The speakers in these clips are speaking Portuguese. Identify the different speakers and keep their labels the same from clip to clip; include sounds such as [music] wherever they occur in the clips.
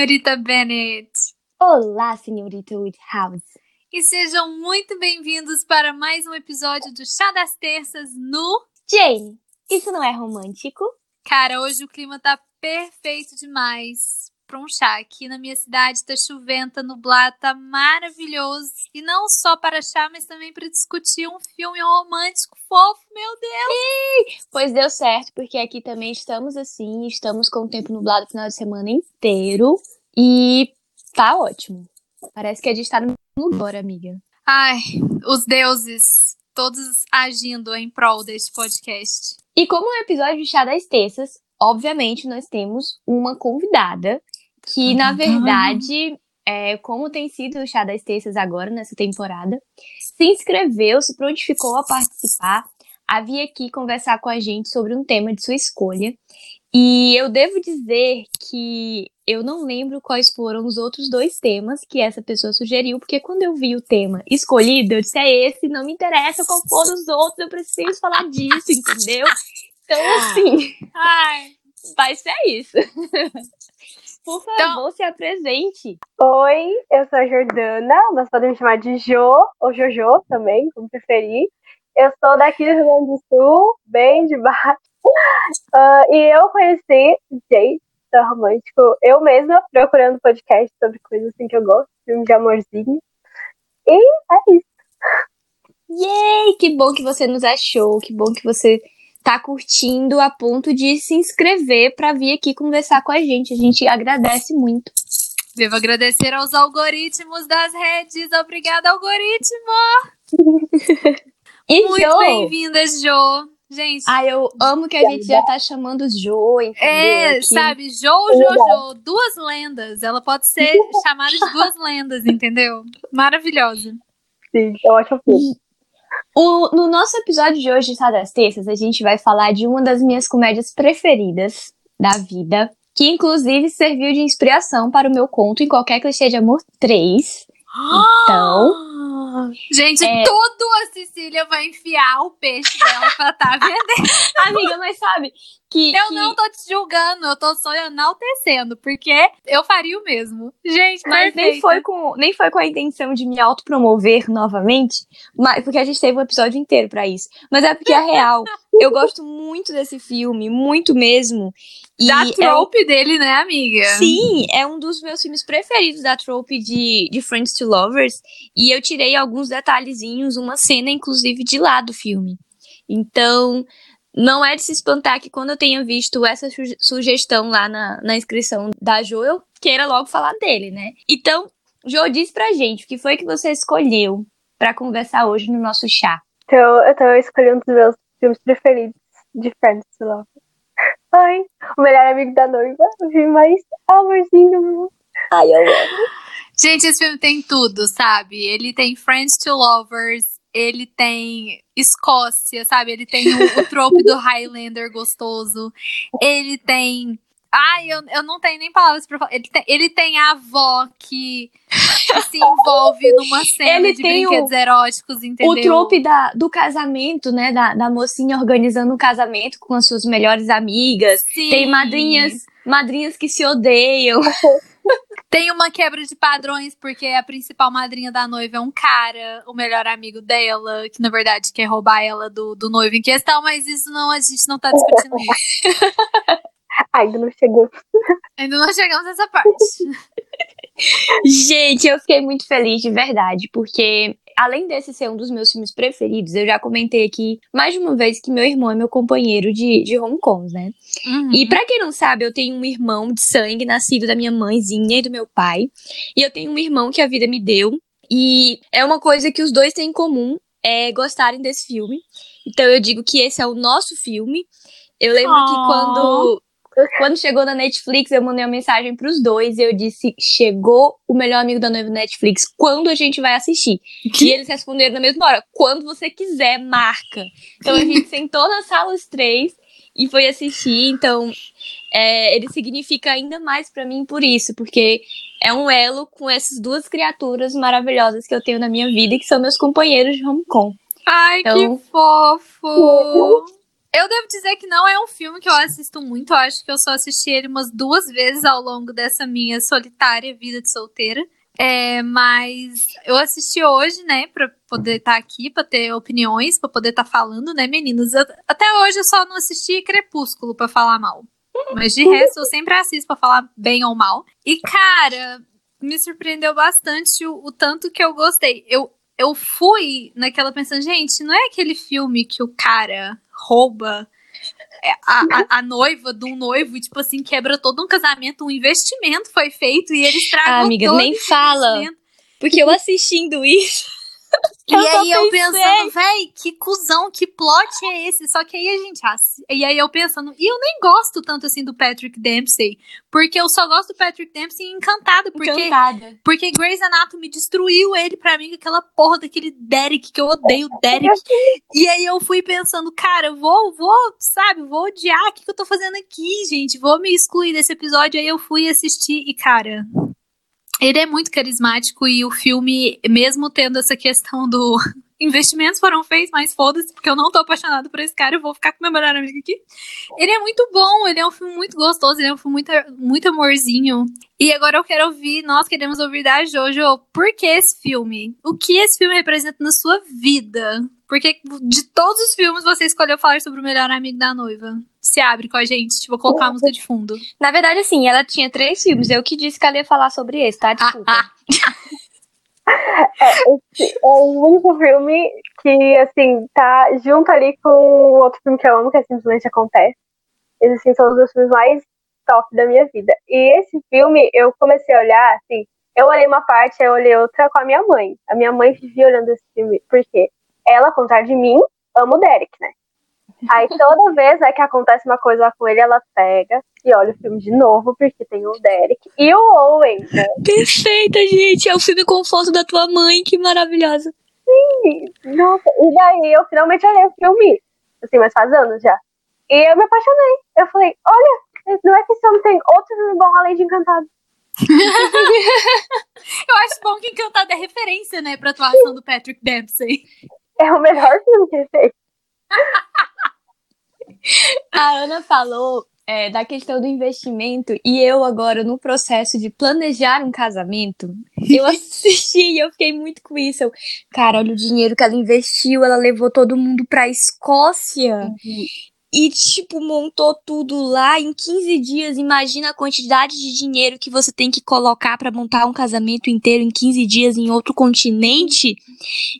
Speaker 1: senhorita Bennett.
Speaker 2: Olá, senhorita Woodhouse.
Speaker 1: E sejam muito bem-vindos para mais um episódio do Chá das Terças no.
Speaker 2: Jane, isso não é romântico?
Speaker 1: Cara, hoje o clima tá perfeito demais pra um chá. Aqui na minha cidade tá chovendo, tá nublado, tá maravilhoso. E não só para chá, mas também para discutir um filme romântico fofo, meu Deus!
Speaker 2: Pois deu certo, porque aqui também estamos assim, estamos com o tempo nublado o final de semana inteiro. E tá ótimo. Parece que a gente tá no agora, amiga.
Speaker 1: Ai, os deuses, todos agindo em prol deste podcast.
Speaker 2: E como é um episódio de Chá das Terças, obviamente nós temos uma convidada que, na verdade, é, como tem sido o Chá das Terças agora, nessa temporada, se inscreveu, se prontificou a participar, a vir aqui conversar com a gente sobre um tema de sua escolha. E eu devo dizer que eu não lembro quais foram os outros dois temas que essa pessoa sugeriu, porque quando eu vi o tema escolhido, eu disse: é esse, não me interessa qual foram os outros, eu preciso falar disso, entendeu? Então, assim,
Speaker 1: Ai, [laughs]
Speaker 2: vai ser isso. [laughs] Por favor,
Speaker 1: Então-
Speaker 2: se apresente.
Speaker 3: Oi, eu sou a Jordana, mas podem me chamar de Jo, ou Jojo também, como preferir. Eu sou daqui do Rio Grande do Sul, bem de baixo. [laughs] Ah, e eu conheci Jay, da Romântico, eu mesma, procurando podcast sobre coisas assim que eu gosto, filme de amorzinho. E é isso.
Speaker 2: Yay! Que bom que você nos achou, que bom que você tá curtindo a ponto de se inscrever pra vir aqui conversar com a gente. A gente agradece muito.
Speaker 1: devo agradecer aos algoritmos das redes. Obrigada, algoritmo! [laughs]
Speaker 2: E
Speaker 1: Muito
Speaker 2: Jo,
Speaker 1: bem-vinda, Jo. Gente,
Speaker 2: Ah, eu amo que a gente já tá chamando Jo, entendeu?
Speaker 1: É,
Speaker 2: Aqui.
Speaker 1: sabe, Jo, Jojo, duas lendas. Ela pode ser [laughs] chamada de duas lendas, entendeu? Maravilhosa.
Speaker 3: Sim, eu acho filme.
Speaker 2: O- no nosso episódio de hoje, Sá das Terças, a gente vai falar de uma das minhas comédias preferidas da vida, que inclusive serviu de inspiração para o meu conto em qualquer clichê de amor 3. Então,
Speaker 1: Gente,
Speaker 2: É.
Speaker 1: tudo a Cecília vai enfiar o peixe dela pra tá [laughs] vendendo.
Speaker 2: amiga, mas sabe que,
Speaker 1: Eu
Speaker 2: que-
Speaker 1: não tô te julgando, eu tô só enaltecendo, porque eu faria o mesmo. Gente,
Speaker 2: Mas nem foi, com, nem foi com a intenção de me autopromover novamente, mas, porque a gente teve um episódio inteiro pra isso. Mas é porque é real. Eu gosto muito desse filme, muito mesmo. E
Speaker 1: Da
Speaker 2: é um-
Speaker 1: trope dele, né, amiga?
Speaker 2: Sim, é um dos meus filmes preferidos da trope de, de Friends to Lovers. E eu tirei alguns detalhezinhos, uma cena, inclusive, de lá do filme. Então, não é de se espantar que quando eu tenha visto essa suge- sugestão lá na, na inscrição da Jo, eu queira logo falar dele, né? Então, Jo, diz pra gente o que foi que você escolheu pra conversar hoje no nosso chá.
Speaker 3: Então, eu tô escolhendo um dos meus filmes preferidos de Friends to Love. Ai, o melhor amigo da noiva, o mais amorzinho do mundo.
Speaker 2: Ai, eu amo.
Speaker 1: Gente, esse filme tem tudo, sabe? Ele tem Friends to Lovers, ele tem Escócia, sabe? Ele tem o, o trope do Highlander gostoso, ele tem. Ai, eu, eu não tenho nem palavras pra falar. Ele tem, ele tem a avó que, se envolve numa cena
Speaker 2: Ele
Speaker 1: de
Speaker 2: tem o-
Speaker 1: brinquedos eróticos, entendeu?
Speaker 2: O trope da, do casamento, né? Da, da mocinha organizando um casamento com as suas melhores amigas.
Speaker 1: Sim.
Speaker 2: Tem madrinhas, madrinhas que se odeiam. [laughs]
Speaker 1: Tem uma quebra de padrões, porque a principal madrinha da noiva é um cara, o melhor amigo dela, que na verdade quer roubar ela do, do noivo em questão, mas isso não, a gente não tá discutindo isso. [laughs]
Speaker 3: Ainda não chegou.
Speaker 1: Ainda não chegamos nessa parte.
Speaker 2: Gente, eu fiquei muito feliz de verdade, porque além desse ser um dos meus filmes preferidos, eu já comentei aqui mais de uma vez que meu irmão é meu companheiro de, de home cons, né?
Speaker 1: Uhum.
Speaker 2: E pra quem não sabe, eu tenho um irmão de sangue nascido da minha mãezinha e do meu pai. E eu tenho um irmão que a vida me deu. E é uma coisa que os dois têm em comum, é gostarem desse filme. Então eu digo que esse é o nosso filme. Eu lembro que
Speaker 1: Oh.
Speaker 2: quando quando chegou na Netflix, eu mandei uma mensagem pros dois e eu disse: "Chegou o melhor amigo da noiva Netflix, quando a gente vai assistir?" E eles responderam na mesma hora: "Quando você quiser, marca". Então a gente sentou na sala os três e foi assistir, então é, ele significa ainda mais pra mim por isso, porque é um elo com essas duas criaturas maravilhosas que eu tenho na minha vida e que são meus companheiros de home com.
Speaker 1: Ai,
Speaker 2: Então-
Speaker 1: que fofo! Eu devo dizer que não é um filme que eu assisto muito. Eu acho que eu só assisti ele umas duas vezes ao longo dessa minha solitária vida de solteira. É, mas eu assisti hoje, né, pra poder estar tá aqui, pra ter opiniões, pra poder estar tá falando, né, meninos? Eu, até hoje eu só não assisti Crepúsculo pra falar mal. Mas de resto, eu sempre assisto pra falar bem ou mal. E, cara, me surpreendeu bastante o, o tanto que eu gostei. Eu, eu fui naquela pensando, gente, não é aquele filme que o cara rouba é, a, a, a, noiva de um noivo e, tipo assim, quebra todo um casamento, um investimento foi feito e ele estragou ah, amiga, nem fala.
Speaker 2: Porque eu assistindo isso.
Speaker 1: E aí eu pensando, véi, que cuzão, que plot é esse? Só que aí a gente. E aí eu pensando, e eu nem gosto tanto assim do Patrick Dempsey. Porque eu só gosto do Patrick Dempsey encantado. Porque, Encantada. porque Grey's Anatomy destruiu ele pra mim com aquela porra daquele Derek, que eu odeio [laughs] Derek. e aí eu fui pensando, cara, vou, vou, sabe, vou odiar. O que, que eu tô fazendo aqui, gente? Vou me excluir desse episódio. Aí eu fui assistir e, cara, ele é muito carismático e o filme, mesmo tendo essa questão do investimentos foram feitos, mas foda-se, porque eu não tô apaixonado por esse cara, eu vou ficar com meu melhor amigo aqui. Ele é muito bom, ele é um filme muito gostoso, ele é um filme muito, muito amorzinho. E agora eu quero ouvir, nós queremos ouvir da Jojo, por que esse filme? O que esse filme representa na sua vida? Porque de todos os filmes você escolheu falar sobre o melhor amigo da noiva se abre com a gente. Tipo, vou colocar a música de fundo.
Speaker 2: Na verdade, assim, ela tinha três filmes. Eu que disse que ela ia falar sobre esse, tá? Desculpa. [laughs]
Speaker 3: É, esse é o único filme que, assim, tá junto ali com o outro filme que eu amo, que é Simplesmente Acontece. Esses, assim, são os dois filmes mais top da minha vida. E esse filme, eu comecei a olhar, assim, eu olhei uma parte, eu olhei outra com a minha mãe. A minha mãe vivia olhando esse filme, porque ela, ao contrário de mim, ama o Derek, né? Aí toda vez né, que acontece uma coisa com ele, ela pega e olha o filme de novo, porque tem o Derek e o Owen. Né?
Speaker 2: Perfeita, gente! É o filme com foto da tua mãe, que maravilhosa.
Speaker 3: Sim! Nossa, e daí eu finalmente olhei o filme, assim, mas faz anos já. E eu me apaixonei. Eu falei, olha, não é que esse homem tem outro filme bom além de Encantado. [laughs]
Speaker 1: eu acho bom que Encantado é referência, né, pra atuação do Patrick Dempsey.
Speaker 3: É o melhor filme que ele fez. [laughs]
Speaker 2: A Ana falou é, da questão do investimento e eu agora no processo de planejar um casamento, eu [laughs] assisti e eu fiquei muito com isso. Eu, cara, olha o dinheiro que ela investiu, ela levou todo mundo pra Escócia. Uhum. E, tipo, montou tudo lá em 15 dias. Imagina a quantidade de dinheiro que você tem que colocar para montar um casamento inteiro em 15 dias em outro continente.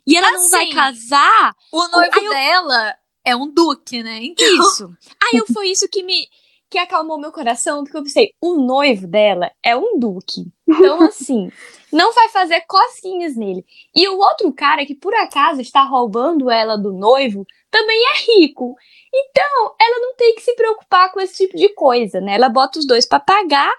Speaker 2: E ela assim, não vai assim, casar.
Speaker 1: O noivo eu... dela é um duque, né?
Speaker 2: Então... Isso. [laughs] Aí eu, foi isso que me que acalmou meu coração, porque eu pensei, o noivo dela é um duque. Então, [laughs] assim, não vai fazer cosquinhas nele. E o outro cara que por acaso está roubando ela do noivo também é rico. Então, ela não tem que se preocupar com esse tipo de coisa, né? Ela bota os dois para pagar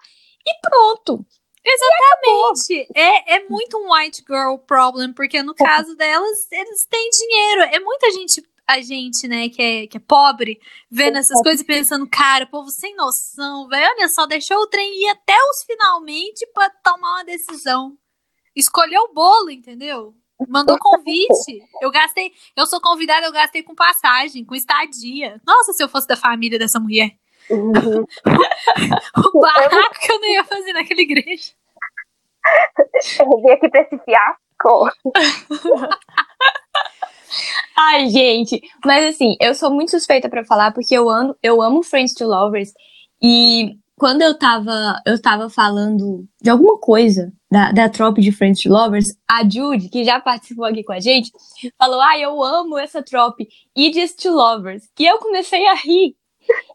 Speaker 2: e pronto.
Speaker 1: Exatamente. É, é muito um white girl problem, porque no caso delas, eles têm dinheiro. É muita gente a gente, né, que é, que é pobre, vendo essas coisas e pensando, cara, povo sem noção, velho, olha só, deixou o trem ir até os finalmente para tomar uma decisão. Escolheu o bolo, entendeu? Mandou convite. Eu gastei, eu sou convidada, eu gastei com passagem, com estadia. Nossa, se eu fosse da família dessa mulher. Uhum. [laughs] o barraco que eu não ia fazer naquela igreja.
Speaker 3: Eu vim aqui pra esse fiasco. [laughs]
Speaker 2: Ai, gente, mas assim, eu sou muito suspeita para falar porque eu amo, eu amo Friends to Lovers e quando eu tava, eu tava falando de alguma coisa da, da trope de Friends to Lovers, a Jude, que já participou aqui com a gente, falou: Ah, eu amo essa trope, Idiots to Lovers. E eu comecei a rir.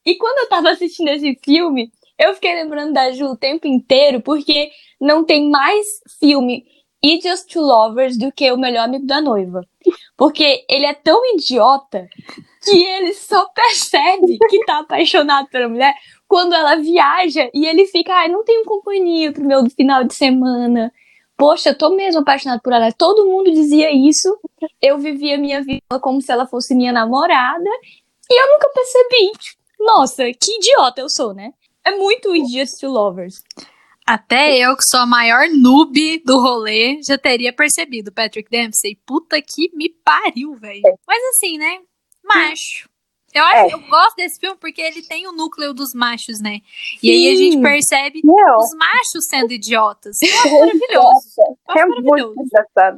Speaker 2: E quando eu tava assistindo esse filme, eu fiquei lembrando da Ju o tempo inteiro, porque não tem mais filme Idiots to Lovers do que O Melhor Amigo da Noiva. Porque ele é tão idiota que ele só percebe que tá apaixonado pela mulher quando ela viaja e ele fica, ai, não tenho companhia pro meu final de semana. Poxa, tô mesmo apaixonado por ela. Todo mundo dizia isso. Eu vivia minha vida como se ela fosse minha namorada. E eu nunca percebi. Nossa, que idiota eu sou, né? É muito Idiots to Lovers.
Speaker 1: Até eu, que sou a maior noob do rolê, já teria percebido Patrick Dempsey. Puta que me pariu, velho. Mas assim, né? Macho. Eu, acho,
Speaker 3: É.
Speaker 1: eu gosto desse filme porque ele tem o núcleo dos machos, né? E aí a gente percebe
Speaker 3: Meu,
Speaker 1: os machos sendo idiotas. [laughs] Acho maravilhoso.
Speaker 3: É
Speaker 1: acho
Speaker 3: muito
Speaker 1: maravilhoso.
Speaker 3: engraçado.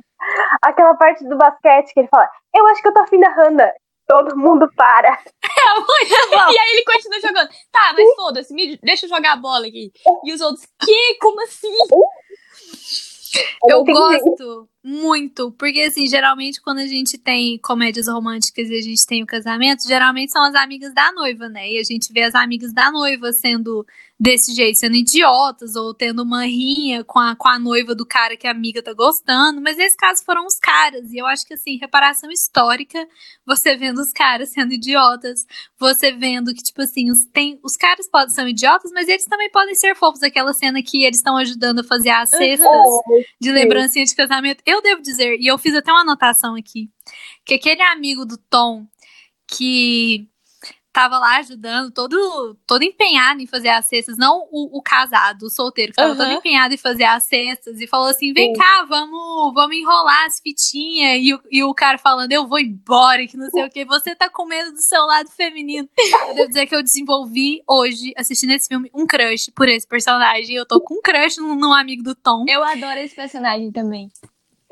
Speaker 3: Aquela parte do basquete que ele fala, eu acho que eu tô afim da Hannah. Todo mundo para.
Speaker 2: E aí ele continua jogando. Tá, mas foda-se, deixa eu jogar a bola aqui. E os outros, que? Como assim?
Speaker 1: Eu
Speaker 3: entendi.
Speaker 1: gosto muito, porque assim, geralmente quando a gente tem comédias românticas e a gente tem o casamento, geralmente são as amigas da noiva, né? E a gente vê as amigas da noiva sendo desse jeito, sendo idiotas, ou tendo uma rinha com a, com a noiva do cara que a amiga tá gostando. Mas nesse caso foram os caras. E eu acho que assim, reparação histórica, você vendo os caras sendo idiotas, você vendo que, tipo assim, os, tem, os caras podem ser idiotas, mas eles também podem ser fofos. Aquela cena que eles estão ajudando a fazer as cestas de lembrancinha de casamento. Eu devo dizer, e eu fiz até uma anotação aqui, que aquele amigo do Tom que tava lá ajudando, todo, todo empenhado em fazer as cestas, não o, o casado, o solteiro, que tava todo
Speaker 2: Aham.
Speaker 1: empenhado em fazer as cestas, e falou assim: vem
Speaker 3: Sim.
Speaker 1: cá, vamos, vamos enrolar as fitinhas. E, o- e o cara falando, eu vou embora, que não sei o que. Você tá com medo do seu lado feminino. Eu devo dizer que eu desenvolvi hoje, assistindo esse filme, um crush por esse personagem. Eu tô com um crush num, num amigo do Tom.
Speaker 2: Eu adoro esse personagem também.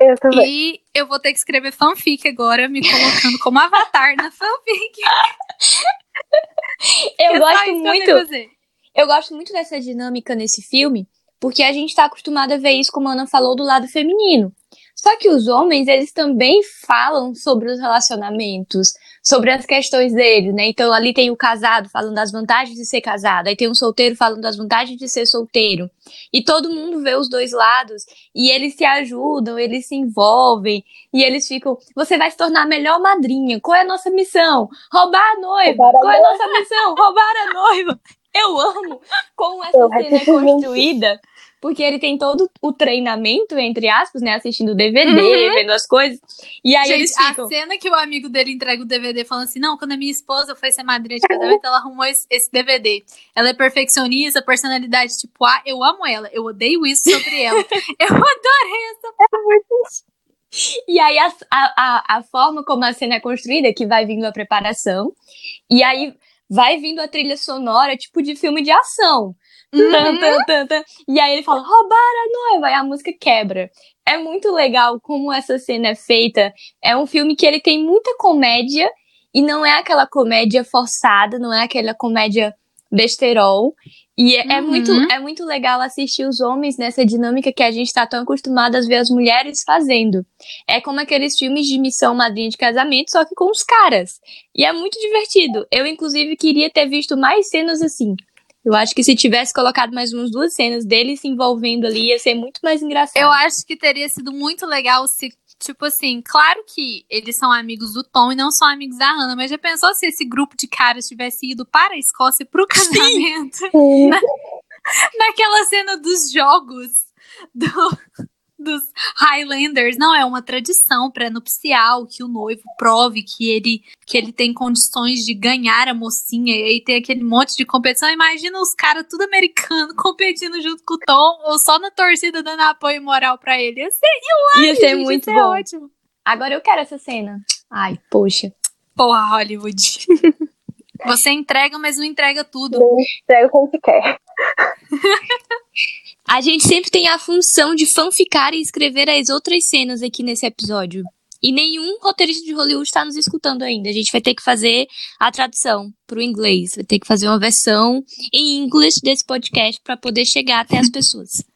Speaker 3: Eu também.
Speaker 1: E eu vou ter que escrever fanfic agora, me colocando como avatar na fanfic.
Speaker 2: Eu
Speaker 1: É
Speaker 2: gosto
Speaker 1: que eu sei
Speaker 2: muito.
Speaker 1: fazer.
Speaker 2: Eu gosto muito dessa dinâmica nesse filme, porque a gente tá acostumado a ver isso, como a Ana falou, do lado feminino. Só que os homens, eles também falam sobre os relacionamentos, sobre as questões deles, né? Então ali tem o casado falando das vantagens de ser casado, aí tem um solteiro falando das vantagens de ser solteiro. E todo mundo vê os dois lados e eles se ajudam, eles se envolvem e eles ficam, você vai se tornar a melhor madrinha. Qual é a nossa missão? Roubar a noiva.
Speaker 3: Roubar a
Speaker 2: Qual é a nossa missão? Roubar a noiva. Eu amo como essa
Speaker 3: Eu
Speaker 2: cena é
Speaker 3: muito.
Speaker 2: Porque ele tem todo o treinamento, entre aspas, né? Assistindo o DVD,
Speaker 1: Uhum.
Speaker 2: vendo as coisas. E aí
Speaker 1: Gente,
Speaker 2: eles
Speaker 1: a
Speaker 2: ficam.
Speaker 1: cena que o amigo dele entrega o DVD falando assim: não, quando a minha esposa foi ser madrinha de casamento, ela arrumou esse, esse DVD. Ela é perfeccionista, personalidade tipo A, eu amo ela. Eu odeio isso sobre ela. [laughs] eu adorei essa. [laughs]
Speaker 2: E aí a, a, a, a forma como a cena é construída, que vai vindo a preparação, e aí vai vindo a trilha sonora, tipo de filme de ação.
Speaker 1: Uhum.
Speaker 2: Tan, tan, tan, tan. E aí ele fala, roubar a noiva, e a música quebra. É muito legal como essa cena é feita. É um filme que ele tem muita comédia, e não é aquela comédia forçada, não é aquela comédia besterol. E é, é
Speaker 1: Uhum.
Speaker 2: muito, é muito legal assistir os homens nessa dinâmica que a gente tá tão acostumado a ver as mulheres fazendo. É como aqueles filmes de missão madrinha de casamento, só que com os caras. E é muito divertido. Eu, inclusive, queria ter visto mais cenas assim. Eu acho que se tivesse colocado mais umas duas cenas deles se envolvendo ali, ia ser muito mais engraçado.
Speaker 1: Eu acho que teria sido muito legal se, tipo assim, claro que eles são amigos do Tom e não são amigos da Hannah, mas já pensou se esse grupo de caras tivesse ido para a Escócia pro casamento?
Speaker 3: Sim.
Speaker 1: Naquela cena dos jogos do- dos Highlanders. Não, é uma tradição pré-nupcial que o noivo prove que ele, que ele tem condições de ganhar a mocinha. E aí tem aquele monte de competição. Imagina os caras tudo americano [laughs] competindo junto com o Tom ou só na torcida dando apoio moral pra ele. Ia ser,
Speaker 2: ia ser
Speaker 1: gente,
Speaker 2: muito
Speaker 1: ia ser
Speaker 2: bom.
Speaker 1: ótimo.
Speaker 2: Agora eu quero essa cena. Ai, poxa.
Speaker 1: Porra, Hollywood. Você entrega, mas não entrega tudo.
Speaker 3: Não entrega como se quer. [laughs]
Speaker 2: A gente sempre tem a função de fanficar e escrever as outras cenas aqui nesse episódio. E nenhum roteirista de Hollywood está nos escutando ainda. A gente vai ter que fazer a tradução para o inglês. Vai ter que fazer uma versão em inglês desse podcast para poder chegar até as pessoas. [laughs]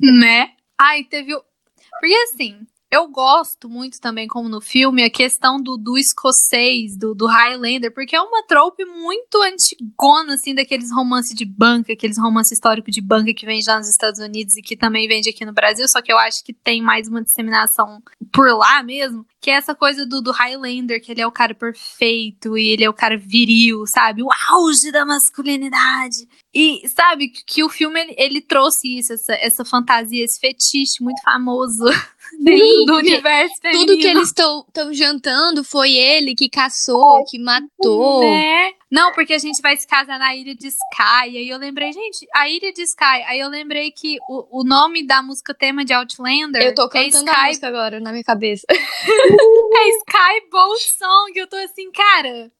Speaker 1: Né? Ai, teve. Porque assim, eu gosto muito também, como no filme, a questão do, do escocês, do, do Highlander, porque é uma trope muito antigona, assim, daqueles romances de banca, aqueles romances históricos de banca que vende lá nos Estados Unidos e que também vende aqui no Brasil, só que eu acho que tem mais uma disseminação por lá mesmo, que é essa coisa do, do Highlander, que ele é o cara perfeito e ele é o cara viril, sabe? O auge da masculinidade. E sabe que, o filme ele, ele trouxe isso, essa, essa fantasia, esse fetiche muito famoso [laughs] [laughs] dentro do universo feminino.
Speaker 2: Tudo que eles estão jantando foi ele que caçou, que matou.
Speaker 1: Né? Não, porque a gente vai se casar na Ilha de Sky. Aí eu lembrei, gente, a Ilha de Sky. Aí eu lembrei que o, o nome da música tema de Outlander
Speaker 2: Eu tô
Speaker 1: é
Speaker 2: cantando a
Speaker 1: Sky,
Speaker 2: música agora na minha cabeça. [laughs]
Speaker 1: é Sky Boat Song. Eu tô assim, cara.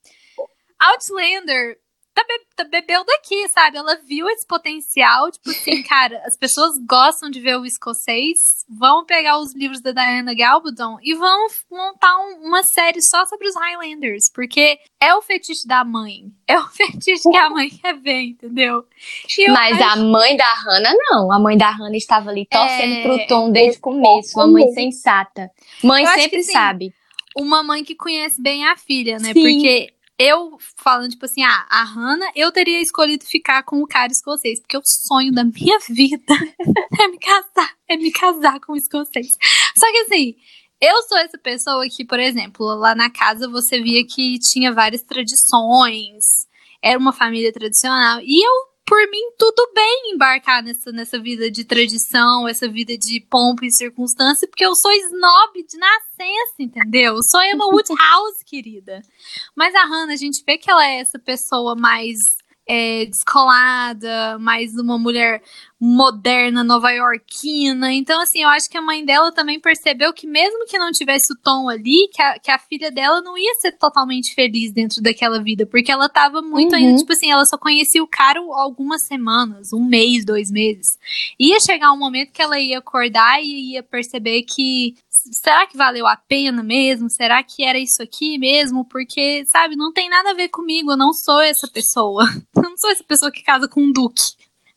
Speaker 1: Outlander tá, be tá bebeu daqui, sabe? Ela viu esse potencial, tipo assim, [laughs] cara, as pessoas gostam de ver o escocês, vão pegar os livros da Diana Gabaldon e vão montar um, uma série só sobre os Highlanders, porque é o fetiche da mãe, é o [laughs] fetiche que a mãe quer ver, entendeu?
Speaker 2: Mas acho... a mãe da Hannah não, a mãe da Hannah estava ali torcendo é... pro Tom desde o começo, uma mãe sensata. Mãe eu sempre sabe.
Speaker 1: Uma mãe que conhece bem a filha, né? Sim. Porque eu falando, tipo assim, ah, a Hannah, eu teria escolhido ficar com o cara escocês, porque o sonho da minha [laughs] vida é me casar, é me casar com o escocês. Só que assim, eu sou essa pessoa que, por exemplo, lá na casa você via que tinha várias tradições, era uma família tradicional, e eu por mim, tudo bem embarcar nessa, nessa vida de tradição, essa vida de pompa e circunstância, porque eu sou snob de nascença, entendeu? Eu sou Emma [laughs] Woodhouse, querida. Mas a Hannah, a gente vê que ela é essa pessoa mais é, descolada, mais uma mulher moderna, nova-iorquina. Então, assim, eu acho que a mãe dela também percebeu que, mesmo que não tivesse o tom ali, que a, que a filha dela não ia ser totalmente feliz dentro daquela vida, porque ela tava muito uhum. ainda, tipo assim, ela só conhecia o cara algumas semanas, um mês, dois meses. Ia chegar um momento que ela ia acordar e ia perceber que será que valeu a pena mesmo? Será que era isso aqui mesmo? Porque, sabe, não tem nada a ver comigo, eu não sou essa pessoa. [laughs] Eu não sou essa pessoa que casa com um duque.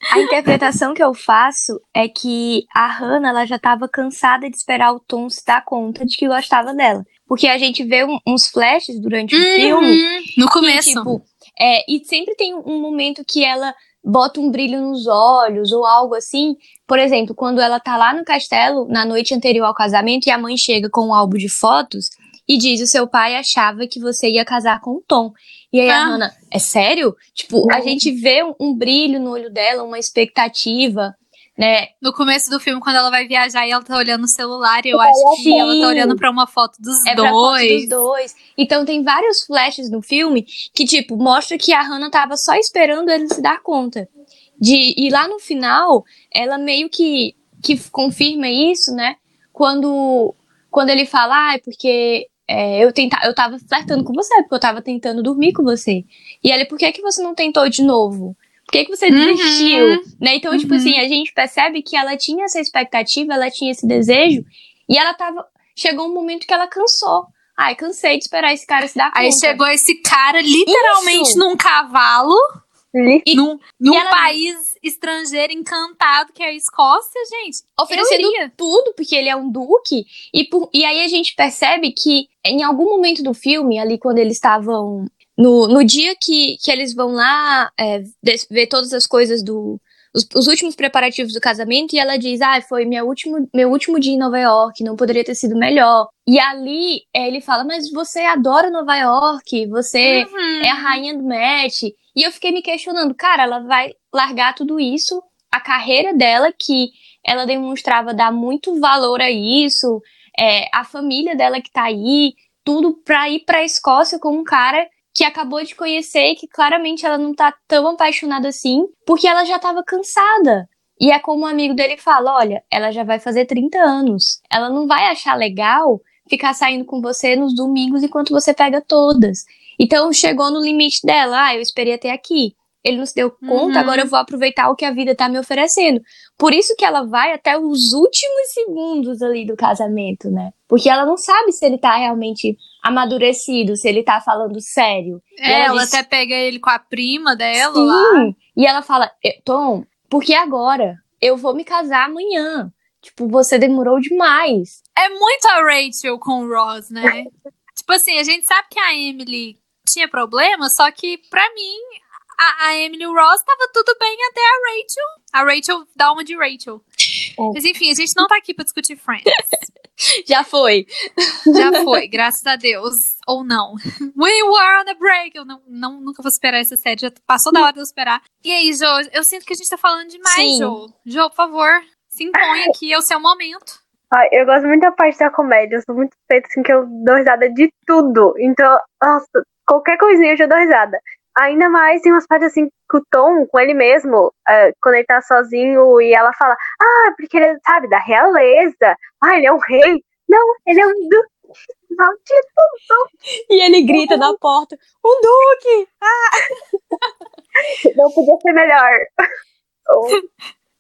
Speaker 2: A interpretação que eu faço é que a Hannah ela já estava cansada de esperar o Tom se dar conta de que gostava dela. Porque a gente vê um, uns flashes durante o uhum, filme.
Speaker 1: No começo.
Speaker 2: E, tipo, é, e sempre tem um momento que ela bota um brilho nos olhos ou algo assim. Por exemplo, quando ela tá lá no castelo na noite anterior ao casamento e a mãe chega com um álbum de fotos e diz: O seu pai achava que você ia casar com o Tom. E aí ah. a Hannah, é sério? Tipo, a gente vê um, um brilho no olho dela, uma expectativa né?
Speaker 1: No começo do filme, quando ela vai viajar e ela tá olhando o celular, eu acho que Sim. ela tá olhando pra uma foto dos
Speaker 2: é
Speaker 1: dois. Pra
Speaker 2: foto dos dois. Então tem vários flashes no filme que, tipo, mostra que a Hannah tava só esperando ele se dar conta. De, e lá no final, ela meio que, que confirma isso, né? Quando, quando ele fala, ah, é porque é, eu, tenta, eu tava flertando com você, porque eu tava tentando dormir com você. E ela, por que, que você não tentou de novo? Por que, que você uhum. desistiu? Uhum. Né? Então, tipo uhum. tipo assim, a gente percebe que ela tinha essa expectativa, ela tinha esse desejo, e ela tava. Chegou um momento que ela cansou. Ai, cansei de esperar esse cara se dar conta.
Speaker 1: Aí chegou esse cara literalmente Isso. num cavalo. E, num, num ela... país estrangeiro encantado que é a Escócia, gente.
Speaker 2: Oferecendo tudo, porque ele é um duque. E, por, e aí a gente percebe que em algum momento do filme, ali quando eles estavam no, no dia que, que eles vão lá é, ver todas as coisas do. Os, os, últimos preparativos do casamento, e ela diz: Ah, foi meu último, meu último dia em Nova York, não poderia ter sido melhor. E ali é, ele fala: Mas você adora Nova York, você uhum. é a rainha do match. E eu fiquei me questionando, cara, ela vai largar tudo isso, a carreira dela, que ela demonstrava dar muito valor a isso, é, a família dela que tá aí, tudo pra ir pra Escócia com um cara que acabou de conhecer e que claramente ela não tá tão apaixonada assim, porque ela já tava cansada. E é como um amigo dele fala: olha, ela já vai fazer 30 anos. Ela não vai achar legal ficar saindo com você nos domingos enquanto você pega todas. Então chegou no limite dela, ah, eu esperei até aqui ele não se deu conta, uhum. agora eu vou aproveitar o que a vida tá me oferecendo. Por isso que ela vai até os últimos segundos ali do casamento, né? Porque ela não sabe se ele tá realmente amadurecido, se ele tá falando sério.
Speaker 1: É, ela, diz, até pega ele com a prima dela Sim. lá.
Speaker 2: E ela fala, Tom, porque agora? Eu vou me casar amanhã. Tipo, você demorou demais.
Speaker 1: É muito a Rachel com o Ross, né? [laughs] tipo assim, a gente sabe que a Emily tinha problema, só que para mim a, a Emily Ross tava tudo bem até a Rachel. A Rachel dá uma de Rachel. Oh. Mas enfim, a gente não tá aqui pra discutir Friends. [laughs]
Speaker 2: Já foi. [laughs]
Speaker 1: Já foi, graças a Deus. Ou não. We were on a break. Eu não, não, nunca vou esperar essa série. Já passou da hora de eu esperar. E aí, Jo, eu sinto que a gente tá falando demais, Sim. Jo. Jo, por favor, se impõe aqui, é o seu momento.
Speaker 3: Ai, eu gosto muito da parte da comédia. Eu sou muito feita assim que eu dou risada de tudo. Então, nossa, qualquer coisinha eu já dou risada. Ainda mais tem umas partes assim com o Tom, com ele mesmo, uh, quando ele tá sozinho e ela fala, ah, porque ele sabe, da realeza. Ah, ele é um rei. Não, ele é um duque. maldito.
Speaker 2: E ele grita na porta: Um Duque! [laughs]
Speaker 3: Não podia ser melhor. [laughs]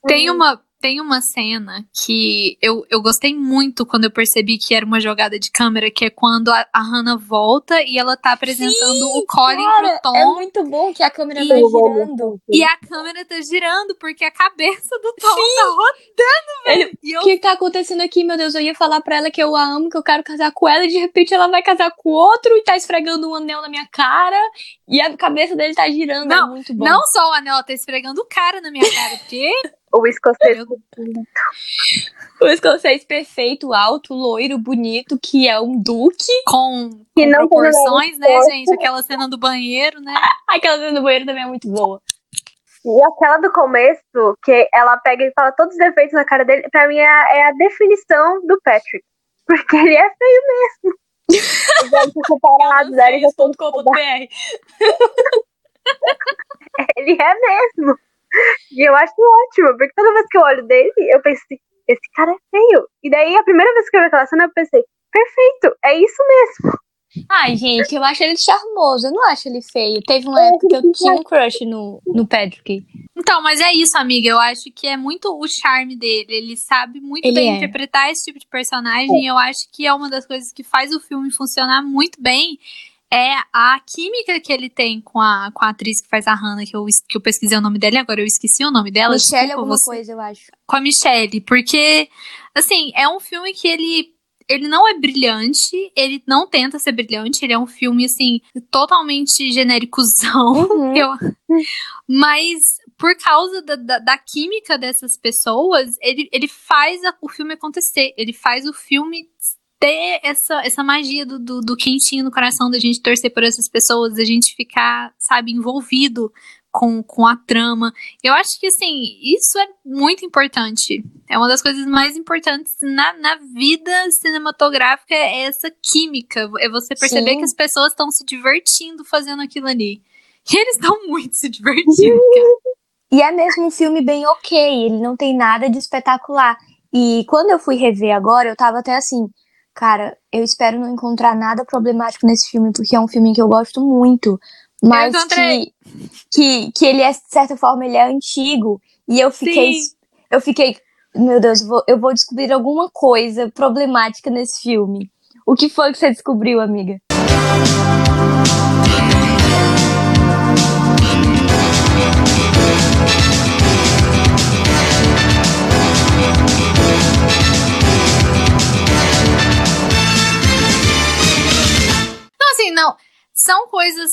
Speaker 1: Tem uma, tem uma cena que eu, eu gostei muito quando eu percebi que era uma jogada de câmera, que é quando a, a Hannah volta e ela tá apresentando
Speaker 2: Sim,
Speaker 1: o Colin
Speaker 2: Cara,
Speaker 1: pro Tom.
Speaker 2: é muito bom que a câmera
Speaker 1: E-
Speaker 2: vai girando.
Speaker 1: E a câmera tá girando, porque a cabeça do Tom tá rodando, velho. E eu
Speaker 2: O que tá acontecendo aqui, meu Deus? Eu ia falar pra ela que eu a amo, que eu quero casar com ela, e de repente ela vai casar com outro e tá esfregando um anel na minha cara, e a cabeça dele tá girando.
Speaker 1: Não,
Speaker 2: é muito bom.
Speaker 1: Não só o anel, ela tá esfregando o cara na minha cara, porque
Speaker 3: O escocês.
Speaker 1: eu-
Speaker 2: O escocês perfeito, alto, loiro, bonito, que é um duque.
Speaker 1: com,
Speaker 3: Que
Speaker 1: com proporções, né,
Speaker 3: força.
Speaker 1: gente? Aquela cena do banheiro, né? [laughs]
Speaker 2: Aquela cena do banheiro também é muito boa.
Speaker 3: E aquela do começo, que ela pega e fala todos os defeitos na cara dele, pra mim é a, é a definição do Patrick. [laughs] Porque ele é feio mesmo. [laughs] Os olhos separados. Ele é mesmo. [laughs] E eu acho ótimo, porque toda vez que eu olho dele, eu penso assim, esse cara é feio. E daí, a primeira vez que eu vi aquela cena, eu pensei, perfeito, é isso mesmo.
Speaker 2: Ai, gente, eu acho ele charmoso, eu não acho ele feio. Teve uma
Speaker 3: É,
Speaker 2: época que eu tinha um crush no, no Patrick.
Speaker 1: Então, mas é isso, amiga. Eu acho que é muito o charme dele. Ele sabe muito
Speaker 2: Ele
Speaker 1: bem
Speaker 2: é.
Speaker 1: interpretar esse tipo de personagem. E eu acho que é uma das coisas que faz o filme funcionar muito bem. É a química que ele tem com a, com a atriz que faz a Hannah, que eu, que eu pesquisei o nome dela e agora eu esqueci o nome dela.
Speaker 2: Michelle
Speaker 1: desculpa
Speaker 2: alguma
Speaker 1: você.
Speaker 2: coisa, eu acho.
Speaker 1: com a Michelle, porque assim, é um filme que ele ele não é brilhante, ele não tenta ser brilhante, ele é um filme assim totalmente genéricozão, [laughs]
Speaker 2: Uhum.
Speaker 1: eu, mas por causa da, da, da química dessas pessoas, ele, ele faz a- o filme acontecer, ele faz o filme ter essa, essa magia do, do, do quentinho no coração da gente torcer por essas pessoas, da gente ficar, sabe, envolvido com, com a trama. Eu acho que, assim, isso é muito importante. É uma das coisas mais importantes na, na vida cinematográfica, é essa química. É você perceber
Speaker 2: Sim.
Speaker 1: que as pessoas estão se divertindo fazendo aquilo ali. E eles estão muito se divertindo, cara.
Speaker 2: E é mesmo um filme bem ok, ele não tem nada de espetacular. E quando eu fui rever agora, eu tava até assim, cara, eu espero não encontrar nada problemático nesse filme, porque é um filme que eu gosto muito. Mas que, que, que ele é, de certa forma, ele é antigo. E eu fiquei.
Speaker 1: Sim.
Speaker 2: Eu fiquei. Meu Deus, eu vou, eu vou descobrir alguma coisa problemática nesse filme. O que foi que você descobriu, amiga?
Speaker 1: Assim, não. São coisas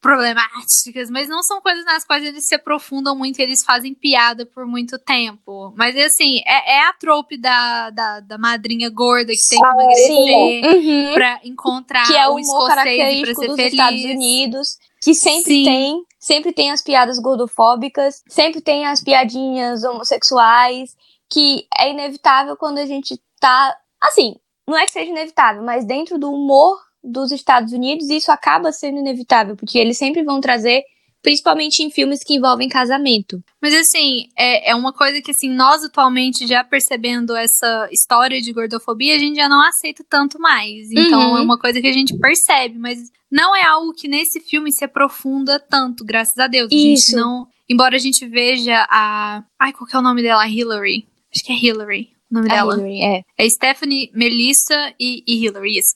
Speaker 1: problemáticas, mas não são coisas nas quais eles se aprofundam muito e eles fazem piada por muito tempo. Mas, assim, é, é a trope da, da, da madrinha gorda que tem que
Speaker 3: Ah,
Speaker 1: emagrecer
Speaker 2: Uhum.
Speaker 1: pra encontrar
Speaker 2: que é o
Speaker 1: o escocês pra ser
Speaker 2: dos
Speaker 1: feliz.
Speaker 2: Estados Unidos, que sempre
Speaker 1: Sim.
Speaker 2: tem, sempre tem as piadas gordofóbicas, sempre tem as piadinhas homossexuais, que é inevitável quando a gente tá, assim, não é que seja inevitável, mas dentro do humor dos Estados Unidos, isso acaba sendo inevitável, porque eles sempre vão trazer, principalmente em filmes que envolvem casamento.
Speaker 1: Mas assim, é, é uma coisa que assim, nós atualmente já percebendo essa história de gordofobia, a gente já não aceita tanto mais. Então
Speaker 2: Uhum.
Speaker 1: é uma coisa que a gente percebe, mas não é algo que nesse filme se aprofunda tanto, graças a Deus. A gente
Speaker 2: Isso.
Speaker 1: não, embora a gente veja a, ai, qual que é o nome dela? Hillary. Acho que é Hillary. O nome
Speaker 2: A
Speaker 1: dela.
Speaker 2: Hillary, é.
Speaker 1: É Stephanie, Melissa e, e Hillary, isso.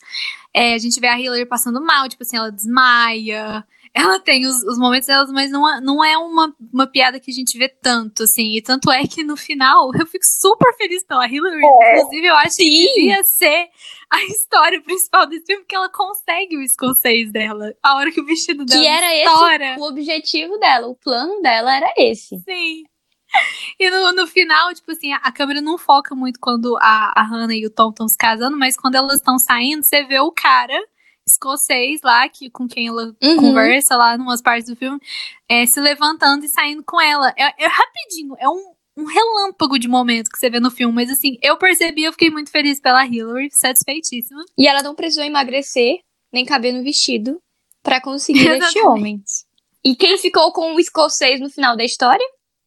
Speaker 1: É, a gente vê a Hillary passando mal, tipo assim, ela desmaia. Ela tem os, os momentos delas, mas não é, não é uma, uma piada que a gente vê tanto, assim. E tanto é que no final [laughs] eu fico super feliz pela Hillary.
Speaker 3: É.
Speaker 1: Inclusive, eu acho que devia ser a história principal desse filme, porque ela consegue o escocês dela. A hora que o vestido dela
Speaker 2: Que era esse
Speaker 1: estoura.
Speaker 2: o objetivo dela, o plano dela era esse.
Speaker 1: Sim. [laughs] E no, no final, tipo assim, a, a câmera não foca muito quando a, a Hannah e o Tom estão se casando, mas quando elas estão saindo, você vê o cara escocês lá, que, com quem ela
Speaker 2: Uhum.
Speaker 1: conversa lá em umas partes do filme, é, se levantando e saindo com ela. É, é rapidinho, é um, um relâmpago de momento que você vê no filme, mas assim, eu percebi, eu fiquei muito feliz pela Hillary, satisfeitíssima.
Speaker 2: E ela não precisou emagrecer, nem caber no vestido, pra conseguir [laughs] este homem. E quem ficou com o escocês no final da história?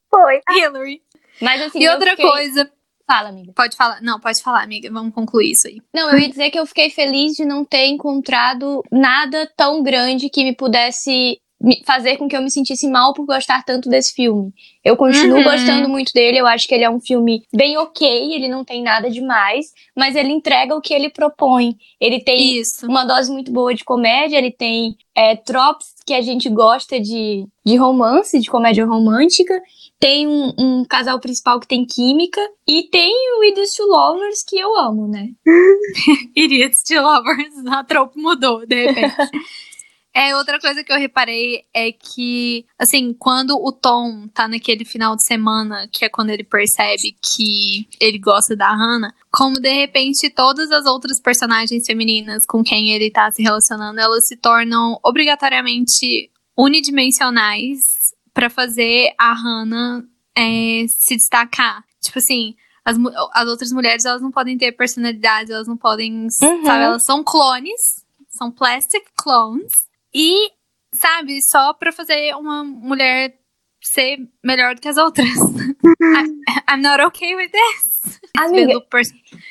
Speaker 3: Foi.
Speaker 1: Hillary.
Speaker 2: Mas assim,
Speaker 1: E outra
Speaker 2: fiquei-
Speaker 1: coisa,
Speaker 2: Fala, amiga.
Speaker 1: Pode falar. Não, pode falar, amiga. Vamos concluir isso aí.
Speaker 2: Não, eu ia dizer que eu fiquei feliz de não ter encontrado nada tão grande que me pudesse fazer com que eu me sentisse mal por gostar tanto desse filme. Eu continuo uhum. gostando muito dele, eu acho que ele é um filme bem ok, ele não tem nada demais, mas ele entrega o que ele propõe. Ele tem Isso. uma dose muito boa de comédia, ele tem é, tropes que a gente gosta de, de romance, de comédia romântica, tem um, um, casal principal que tem química e tem o Idiots to Lovers que eu amo, né? [laughs]
Speaker 1: Idiots to Lovers, a tropa mudou, de repente. É, outra coisa que eu reparei é que, assim, quando o Tom tá naquele final de semana, que é quando ele percebe que ele gosta da Hannah, como de repente todas as outras personagens femininas com quem ele tá se relacionando, elas se tornam obrigatoriamente unidimensionais para fazer a Hannah é, se destacar. Tipo assim, as, as outras mulheres, elas não podem ter personalidade, elas não podem, uhum. sabe, elas são clones, são plastic clones. E, sabe, só pra fazer uma mulher ser melhor do que as outras. [laughs] I, I'm not okay with this.
Speaker 2: Amiga,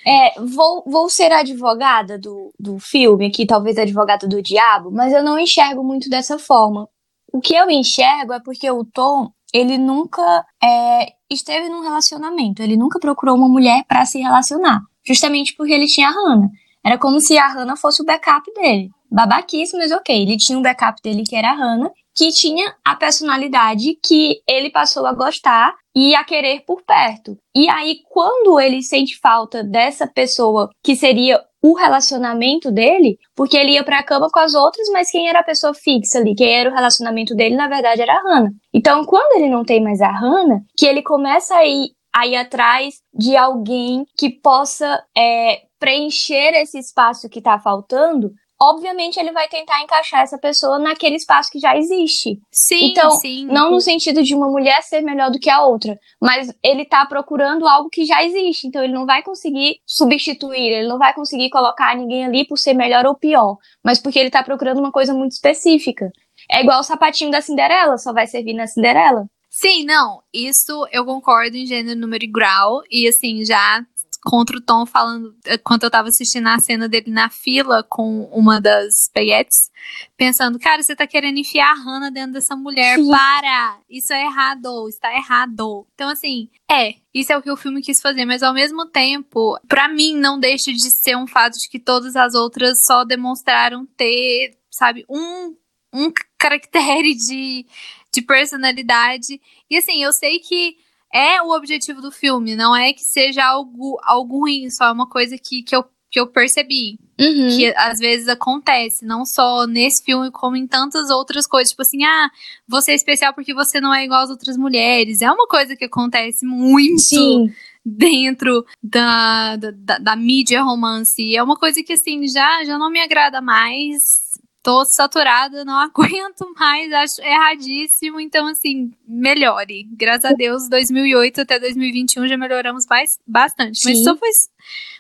Speaker 2: é, vou, vou ser advogada do, do filme aqui, talvez advogada do diabo, mas eu não enxergo muito dessa forma. O que eu enxergo é porque o Tom, ele nunca é, esteve num relacionamento, ele nunca procurou uma mulher para se relacionar, justamente porque ele tinha a Hannah. Era como se a Hannah fosse o backup dele babaquíssimo, mas ok. Ele tinha um backup dele que era a Hannah, que tinha a personalidade que ele passou a gostar e a querer por perto. E aí, quando ele sente falta dessa pessoa que seria o relacionamento dele, porque ele ia pra cama com as outras, mas quem era a pessoa fixa ali, quem era o relacionamento dele, na verdade, era a Hannah. Então, quando ele não tem mais a Hannah, que ele começa a ir, a ir atrás de alguém que possa é, preencher esse espaço que tá faltando, obviamente ele vai tentar encaixar essa pessoa naquele espaço que já existe.
Speaker 1: Sim,
Speaker 2: então,
Speaker 1: sim.
Speaker 2: não no sentido de uma mulher ser melhor do que a outra, mas ele tá procurando algo que já existe, então ele não vai conseguir substituir, ele não vai conseguir colocar ninguém ali por ser melhor ou pior, mas porque ele tá procurando uma coisa muito específica. É igual o sapatinho da Cinderela, só vai servir na Cinderela.
Speaker 1: Sim, não, isso eu concordo em gênero, número e grau, e assim, já contra o Tom falando, eh, quando eu tava assistindo a cena dele na fila com uma das peguetes, pensando, cara, você tá querendo enfiar a Hannah dentro dessa mulher, Sim. para! Isso é errado, está errado. Então, assim, é, isso é o que o filme quis fazer, mas ao mesmo tempo, para mim, não deixa de ser um fato de que todas as outras só demonstraram ter, sabe, um, um caractere de, de personalidade. E assim, eu sei que é o objetivo do filme, não é que seja algo, algo ruim, só é uma coisa que, que, eu, que eu percebi.
Speaker 2: Uhum.
Speaker 1: Que às vezes acontece, não só nesse filme, como em tantas outras coisas. Tipo assim, ah, você é especial porque você não é igual às outras mulheres. É uma coisa que acontece muito.
Speaker 2: Sim
Speaker 1: dentro da, da, da, mídia romance. É uma coisa que, assim, já, já não me agrada mais tô saturada, não [laughs] aguento mais, acho erradíssimo. Então, assim, melhore. Graças a Deus, 2008 até 2021 já melhoramos mais, bastante. Sim. Mas só foi,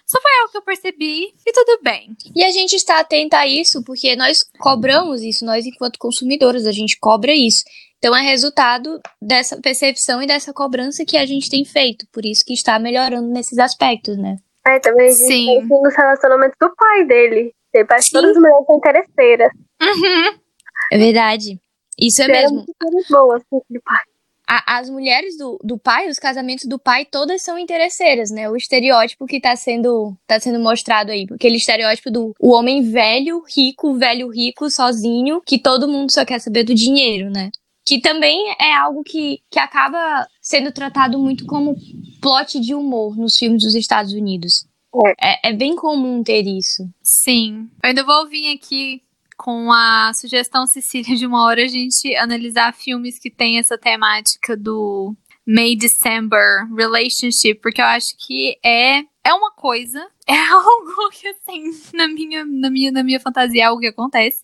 Speaker 1: só foi algo que eu percebi e tudo bem.
Speaker 2: E a gente está atenta a isso porque nós cobramos isso, nós, enquanto consumidores, a gente cobra isso. Então é resultado dessa percepção e dessa cobrança que a gente tem feito. Por isso que está melhorando nesses aspectos, né?
Speaker 3: É, também a gente Sim. tem nos relacionamentos do pai dele. Tem parece que todas as mulheres são interesseiras.
Speaker 1: Uhum.
Speaker 2: É verdade. Isso é mesmo.
Speaker 3: Boas, de pai.
Speaker 2: as mulheres do, do pai, os casamentos do pai, todas são interesseiras, né? O estereótipo que tá sendo, tá sendo mostrado aí. Aquele estereótipo do o homem velho, rico, velho rico, sozinho, que todo mundo só quer saber do dinheiro, né? Que também é algo que, que acaba sendo tratado muito como plot de humor nos filmes dos Estados Unidos. É. é, é bem comum ter isso.
Speaker 1: Sim. Eu ainda vou vir aqui com a sugestão Cecília de uma hora a gente analisar filmes que tem essa temática do May December relationship, porque eu acho que é é uma coisa, [laughs] é algo que assim, na minha na minha na minha fantasia é algo que acontece.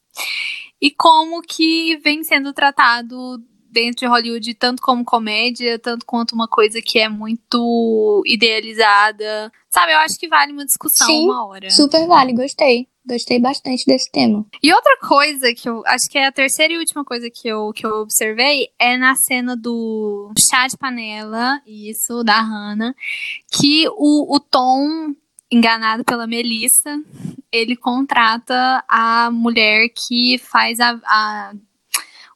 Speaker 1: E como que vem sendo tratado dentro de Hollywood, tanto como comédia, tanto quanto uma coisa que é muito idealizada. Sabe, eu acho que vale uma discussão
Speaker 2: Sim,
Speaker 1: uma hora.
Speaker 2: Super vale, gostei. Gostei bastante desse tema.
Speaker 1: E outra coisa que eu acho que é a terceira e última coisa que eu, que eu observei é na cena do chá de panela, isso, da Hannah, que o, o Tom, enganado pela Melissa, ele contrata a mulher que faz a, a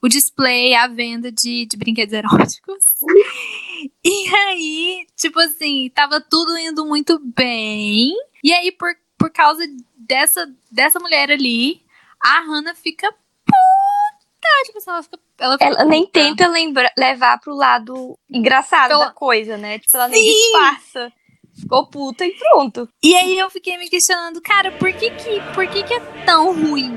Speaker 1: o display, a venda de, de brinquedos eróticos. [laughs] E aí, tipo assim, tava tudo indo muito bem. E aí, por, por causa dessa, dessa mulher ali, a Hannah fica puta. Tipo assim, ela fica. Ela, fica
Speaker 2: Ela nem tenta lembra, levar pro lado engraçado
Speaker 1: Pela-
Speaker 2: da coisa, né? Tipo, ela nem
Speaker 1: Sim!
Speaker 2: disfarça. Ficou puta e pronto.
Speaker 1: E aí eu fiquei me questionando, cara, por que que, por que, que é tão ruim?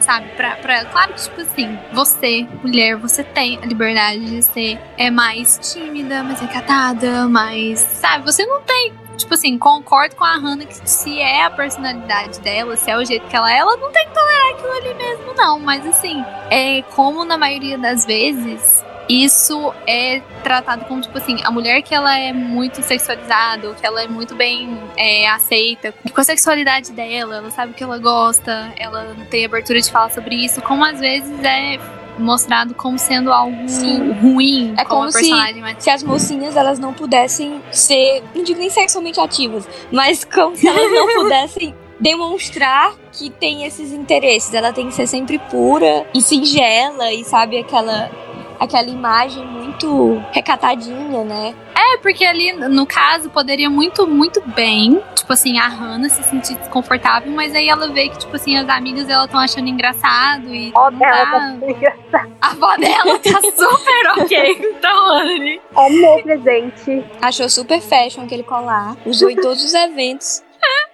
Speaker 1: Sabe, pra, pra. Claro que, tipo assim, você, mulher, você tem a liberdade de ser é mais tímida, mais recatada, mais. Sabe, você não tem. Tipo assim, concordo com a Hannah que se é a personalidade dela, se é o jeito que ela é, ela não tem que tolerar aquilo ali mesmo, não. Mas assim, é como na maioria das vezes, isso é tratado como, tipo assim, a mulher que ela é muito sexualizada, ou que ela é muito bem é, aceita com a sexualidade dela, ela sabe o que ela gosta, ela tem abertura de falar sobre isso, como às vezes é mostrado como sendo algo
Speaker 2: Sim.
Speaker 1: ruim,
Speaker 2: É
Speaker 1: como
Speaker 2: como
Speaker 1: a
Speaker 2: se- Se as mocinhas, elas não pudessem ser, não digo nem sexualmente ativas, mas como se elas não [laughs] pudessem demonstrar que tem esses interesses. Ela tem que ser sempre pura e singela e sabe aquela aquela imagem muito recatadinha, né?
Speaker 1: É, porque ali, no caso, poderia muito, muito bem, tipo assim, a Hannah se sentir desconfortável, mas aí ela vê que, tipo assim, as amigas dela estão achando engraçado e.
Speaker 3: Ó,
Speaker 1: não
Speaker 3: dela
Speaker 1: tá-
Speaker 3: tá engraçada.
Speaker 1: A avó dela tá [laughs] super ok. Então, Anne.
Speaker 3: Amei presente.
Speaker 2: Achou super fashion aquele colar, usou em todos os eventos. [laughs]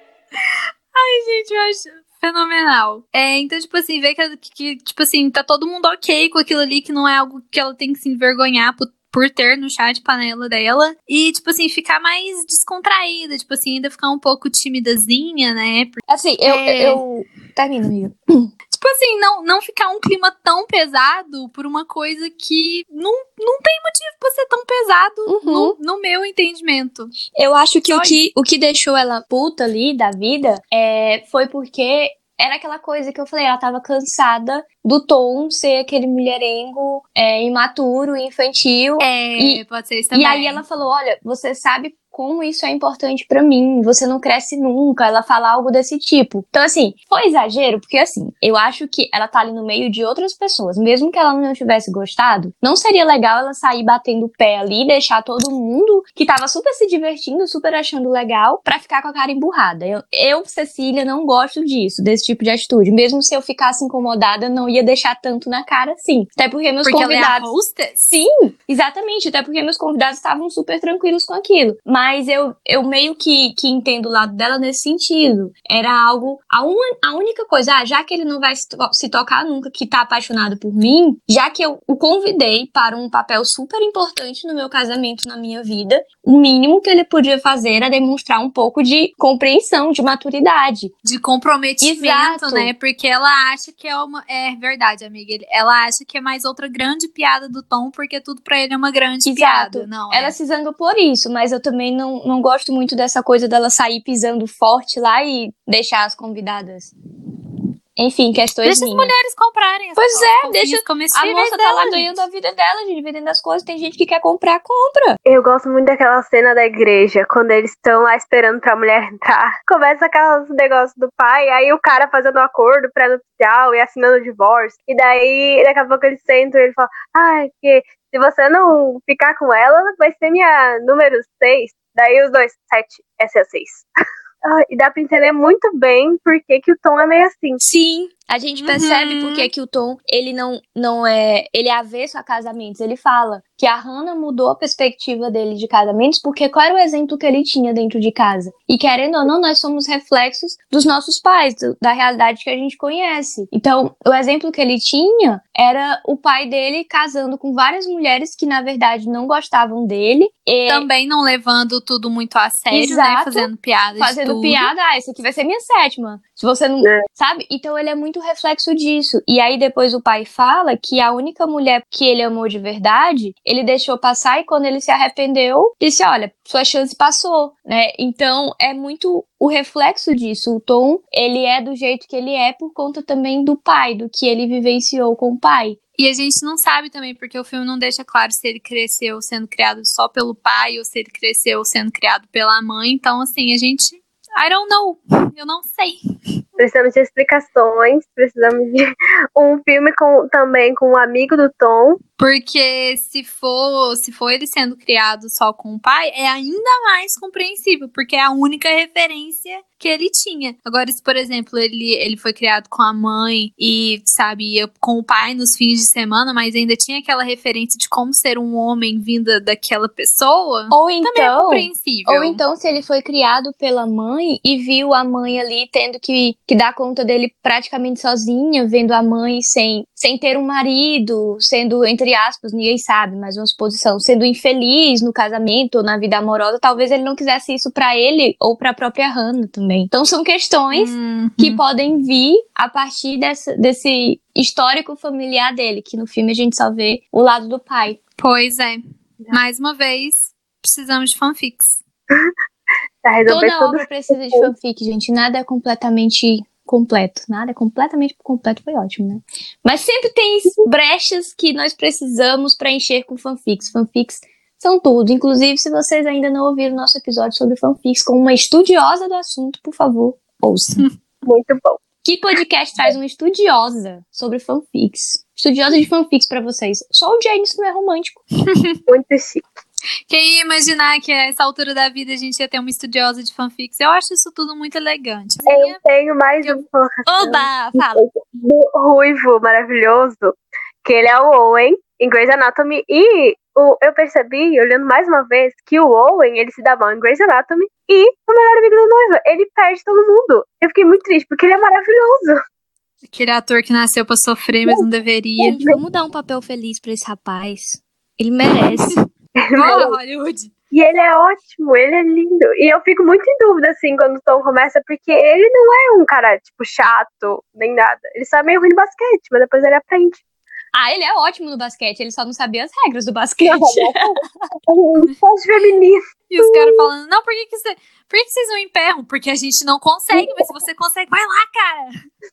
Speaker 1: Gente, eu acho fenomenal. É, então, tipo assim, ver que, que, tipo assim, tá todo mundo ok com aquilo ali, que não é algo que ela tem que se envergonhar por, por ter no chá de panela dela. E, tipo assim, ficar mais descontraída, tipo assim, ainda ficar um pouco timidazinha, né? Porque,
Speaker 2: Assim, eu.
Speaker 1: É.
Speaker 2: eu... Termina, amiga.
Speaker 1: Tipo assim, não, não ficar um clima tão pesado por uma coisa que não, não tem motivo pra ser tão pesado
Speaker 2: Uhum.
Speaker 1: no, no meu entendimento.
Speaker 2: Eu acho que
Speaker 1: Só
Speaker 2: o, que o que deixou ela puta ali da vida é, foi porque era aquela coisa que eu falei, ela tava cansada do Tom ser aquele mulherengo é, imaturo, infantil.
Speaker 1: É,
Speaker 2: E-
Speaker 1: pode ser isso também.
Speaker 2: E aí ela falou: Olha, você sabe como isso é importante pra mim, você não cresce nunca. Ela fala algo desse tipo. Então, assim, foi exagero, porque assim, eu acho que ela tá ali no meio de outras pessoas. Mesmo que ela não tivesse gostado, não seria legal ela sair batendo o pé ali e deixar todo mundo que tava super se divertindo, super achando legal, pra ficar com a cara emburrada. Eu, eu, Cecília, não gosto disso, desse tipo de atitude. Mesmo se eu ficasse incomodada, não ia deixar tanto na cara assim. Até porque meus
Speaker 1: Porque ela é a
Speaker 2: convidados.
Speaker 1: hostess?
Speaker 2: Sim, exatamente. Até porque meus convidados estavam super tranquilos com aquilo. Mas eu, eu meio que, que entendo o lado dela nesse sentido. Era algo. A, uma, a única coisa, ah, já que ele não vai se, se tocar nunca que tá apaixonado por mim, já que eu o convidei para um papel super importante no meu casamento, na minha vida, o mínimo que ele podia fazer era demonstrar um pouco de compreensão, de maturidade.
Speaker 1: de comprometimento,
Speaker 2: Exato.
Speaker 1: né? Porque ela acha que é uma. É verdade, amiga. Ela acha que é mais outra grande piada do Tom, porque tudo pra ele é uma grande
Speaker 2: Exato.
Speaker 1: piada. Não,
Speaker 2: Ela
Speaker 1: é.
Speaker 2: se zangou por isso, mas eu também não, não gosto muito dessa coisa dela sair pisando forte lá e deixar as convidadas. Enfim, questões
Speaker 1: Deixa as
Speaker 2: minhas.
Speaker 1: mulheres comprarem as
Speaker 2: Pois é, deixa- A moça tá lá
Speaker 1: dela,
Speaker 2: ganhando
Speaker 1: gente.
Speaker 2: a vida dela, gente, vendendo as coisas. Tem gente que quer comprar, compra.
Speaker 3: Eu gosto muito daquela cena da igreja, quando eles estão lá esperando pra mulher entrar. Começa aqueles negócios do pai, aí o cara fazendo um acordo pré-nupcial e assinando o divórcio. E daí, daqui a pouco eles sentam e ele fala: Ai, porque se você não ficar com ela, vai ser minha número 6. Daí os dois, 7, essa é a 6. [laughs] e dá pra entender muito bem por que, que o Tom é meio assim.
Speaker 2: Sim. A gente
Speaker 1: Uhum.
Speaker 2: percebe porque que o Tom, ele não, não é. Ele é avesso a casamentos. Ele fala que a Hannah mudou a perspectiva dele de casamentos porque qual era o exemplo que ele tinha dentro de casa? E querendo ou não, nós somos reflexos dos nossos pais, do- da realidade que a gente conhece. Então, o exemplo que ele tinha era o pai dele casando com várias mulheres que, na verdade, não gostavam dele. E
Speaker 1: Também não levando tudo muito a sério, né?
Speaker 2: Exato.
Speaker 1: Fazendo piada
Speaker 2: fazendo piada, ah, esse aqui vai ser minha sétima. Se você não.
Speaker 3: É.
Speaker 2: Sabe? Então ele é muito muito reflexo disso. E aí depois o pai fala que a única mulher que ele amou de verdade, ele deixou passar e quando ele se arrependeu, disse: "Olha, sua chance passou", né? Então é muito o reflexo disso. O Tom, ele é do jeito que ele é por conta também do pai, do que ele vivenciou com o pai.
Speaker 1: E a gente não sabe também, porque o filme não deixa claro se ele cresceu sendo criado só pelo pai ou se ele cresceu sendo criado pela mãe. Então, assim, a gente. I don't know. Eu não sei.
Speaker 3: Precisamos de explicações, precisamos de [laughs] um filme com, também com um amigo do Tom.
Speaker 1: Porque se for, se for ele sendo criado só com o pai, é ainda mais compreensível, porque é a única referência que ele tinha. Agora, se, por exemplo, ele, ele foi criado com a mãe e, sabe, ia com o pai nos fins de semana, mas ainda tinha aquela referência de como ser um homem vinda daquela pessoa,
Speaker 2: Ou
Speaker 1: também é
Speaker 2: então,
Speaker 1: compreensível.
Speaker 2: ou então se ele foi criado pela mãe e viu a mãe ali tendo que, que dar conta dele praticamente sozinha, vendo a mãe sem, sem ter um marido, sendo, entre aspas, ninguém sabe, mas uma suposição, sendo infeliz no casamento ou na vida amorosa, talvez ele não quisesse isso pra ele ou pra própria Hannah também. Então são questões
Speaker 1: Uhum.
Speaker 2: que podem vir a partir dessa, desse histórico familiar dele, que no filme a gente só vê o lado do pai.
Speaker 1: Pois é. Mais uma vez, precisamos de fanfics. [laughs]
Speaker 3: Resolver
Speaker 2: Toda
Speaker 3: tudo.
Speaker 2: obra precisa de fanfic, gente. Nada é completamente completo. Nada é completamente completo, foi ótimo, né? Mas sempre tem [laughs] brechas que nós precisamos preencher com fanfics. Fanfics são tudo. Inclusive, se vocês ainda não ouviram nosso episódio sobre fanfics com uma estudiosa do assunto, por favor, ouça. [laughs]
Speaker 3: Muito bom.
Speaker 2: Que podcast traz uma estudiosa sobre fanfics? Estudiosa de fanfics pra vocês. Só o James não é romântico. [laughs]
Speaker 3: Muito chique.
Speaker 1: Quem ia imaginar que a essa altura da vida a gente ia ter uma estudiosa de fanfics? Eu acho isso tudo muito elegante.
Speaker 3: Eu tenho mais uma colocação
Speaker 2: Oba! Fala.
Speaker 3: do ruivo maravilhoso, que ele é o Owen em Grey's Anatomy. E o, eu percebi, olhando mais uma vez, que o Owen, ele se dá mal em Grey's Anatomy. E o melhor amigo da noiva, ele perde todo mundo. Eu fiquei muito triste, porque ele é maravilhoso.
Speaker 1: Aquele ator que nasceu pra sofrer, mas não deveria.
Speaker 2: Vamos dar um papel feliz pra esse rapaz. Ele merece. [laughs] [laughs]
Speaker 1: Hollywood.
Speaker 3: E ele é ótimo, ele é lindo. E eu fico muito em dúvida, assim, quando o Tom começa, porque ele não é um cara, tipo, chato, nem nada. Ele só é meio ruim no basquete, mas depois ele aprende.
Speaker 2: Ah, ele é ótimo no basquete, ele só não sabia as regras do basquete.
Speaker 3: Esporte [laughs] feminino.
Speaker 1: E os caras falando, não, por que, que, você, por que, que vocês não emperram? Porque a gente não consegue, mas se você consegue, vai lá, cara.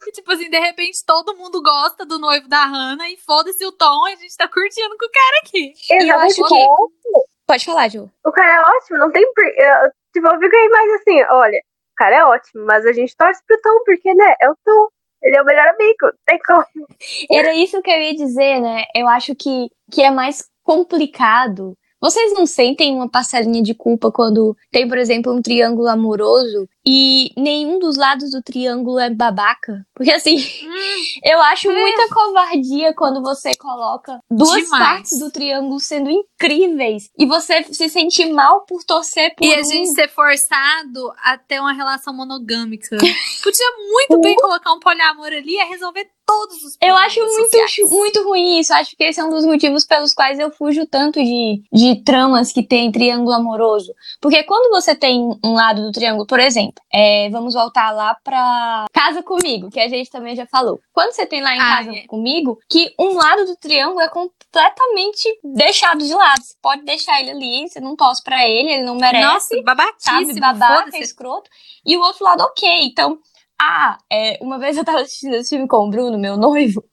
Speaker 1: E, tipo assim, de repente todo mundo gosta do noivo da Hannah e foda-se o Tom, a gente tá curtindo com o cara aqui.
Speaker 3: Exatamente.
Speaker 2: que- Pode falar, Ju.
Speaker 3: O cara é ótimo, não tem por... eu, Tipo, eu aí mais assim, olha, o cara é ótimo, mas a gente torce pro Tom, porque, né, é o Tom. Ele é o melhor amigo, tem como.
Speaker 2: Era isso que eu ia dizer, né? Eu acho que, que é mais complicado. Vocês não sentem uma parcelinha de culpa quando tem, por exemplo, um triângulo amoroso e nenhum dos lados do triângulo é babaca? Porque assim, [laughs] eu acho
Speaker 1: É.
Speaker 2: muita covardia quando você coloca duas
Speaker 1: Demais.
Speaker 2: partes do triângulo sendo incríveis e você se sente mal por torcer por
Speaker 1: E a
Speaker 2: um.
Speaker 1: gente ser forçado a ter uma relação monogâmica. Podia muito bem [laughs] colocar um poliamor ali e resolver todos os
Speaker 2: Eu acho muito, muito ruim isso. Acho que esse é um dos motivos pelos quais eu fujo tanto de, de tramas que tem triângulo amoroso. Porque quando você tem um lado do triângulo, por exemplo, é, vamos voltar lá pra Casa Comigo, que a gente também já falou. Quando você tem lá em
Speaker 1: Ah,
Speaker 2: Casa
Speaker 1: é.
Speaker 2: Comigo, que um lado do triângulo é completamente deixado de lado. Você pode deixar ele ali, você não torce pra ele, ele não merece
Speaker 1: Nossa,
Speaker 2: sabe, babaca, escroto. E o outro lado, ok. Então, ah, é, uma vez eu tava assistindo esse filme com o Bruno, meu noivo,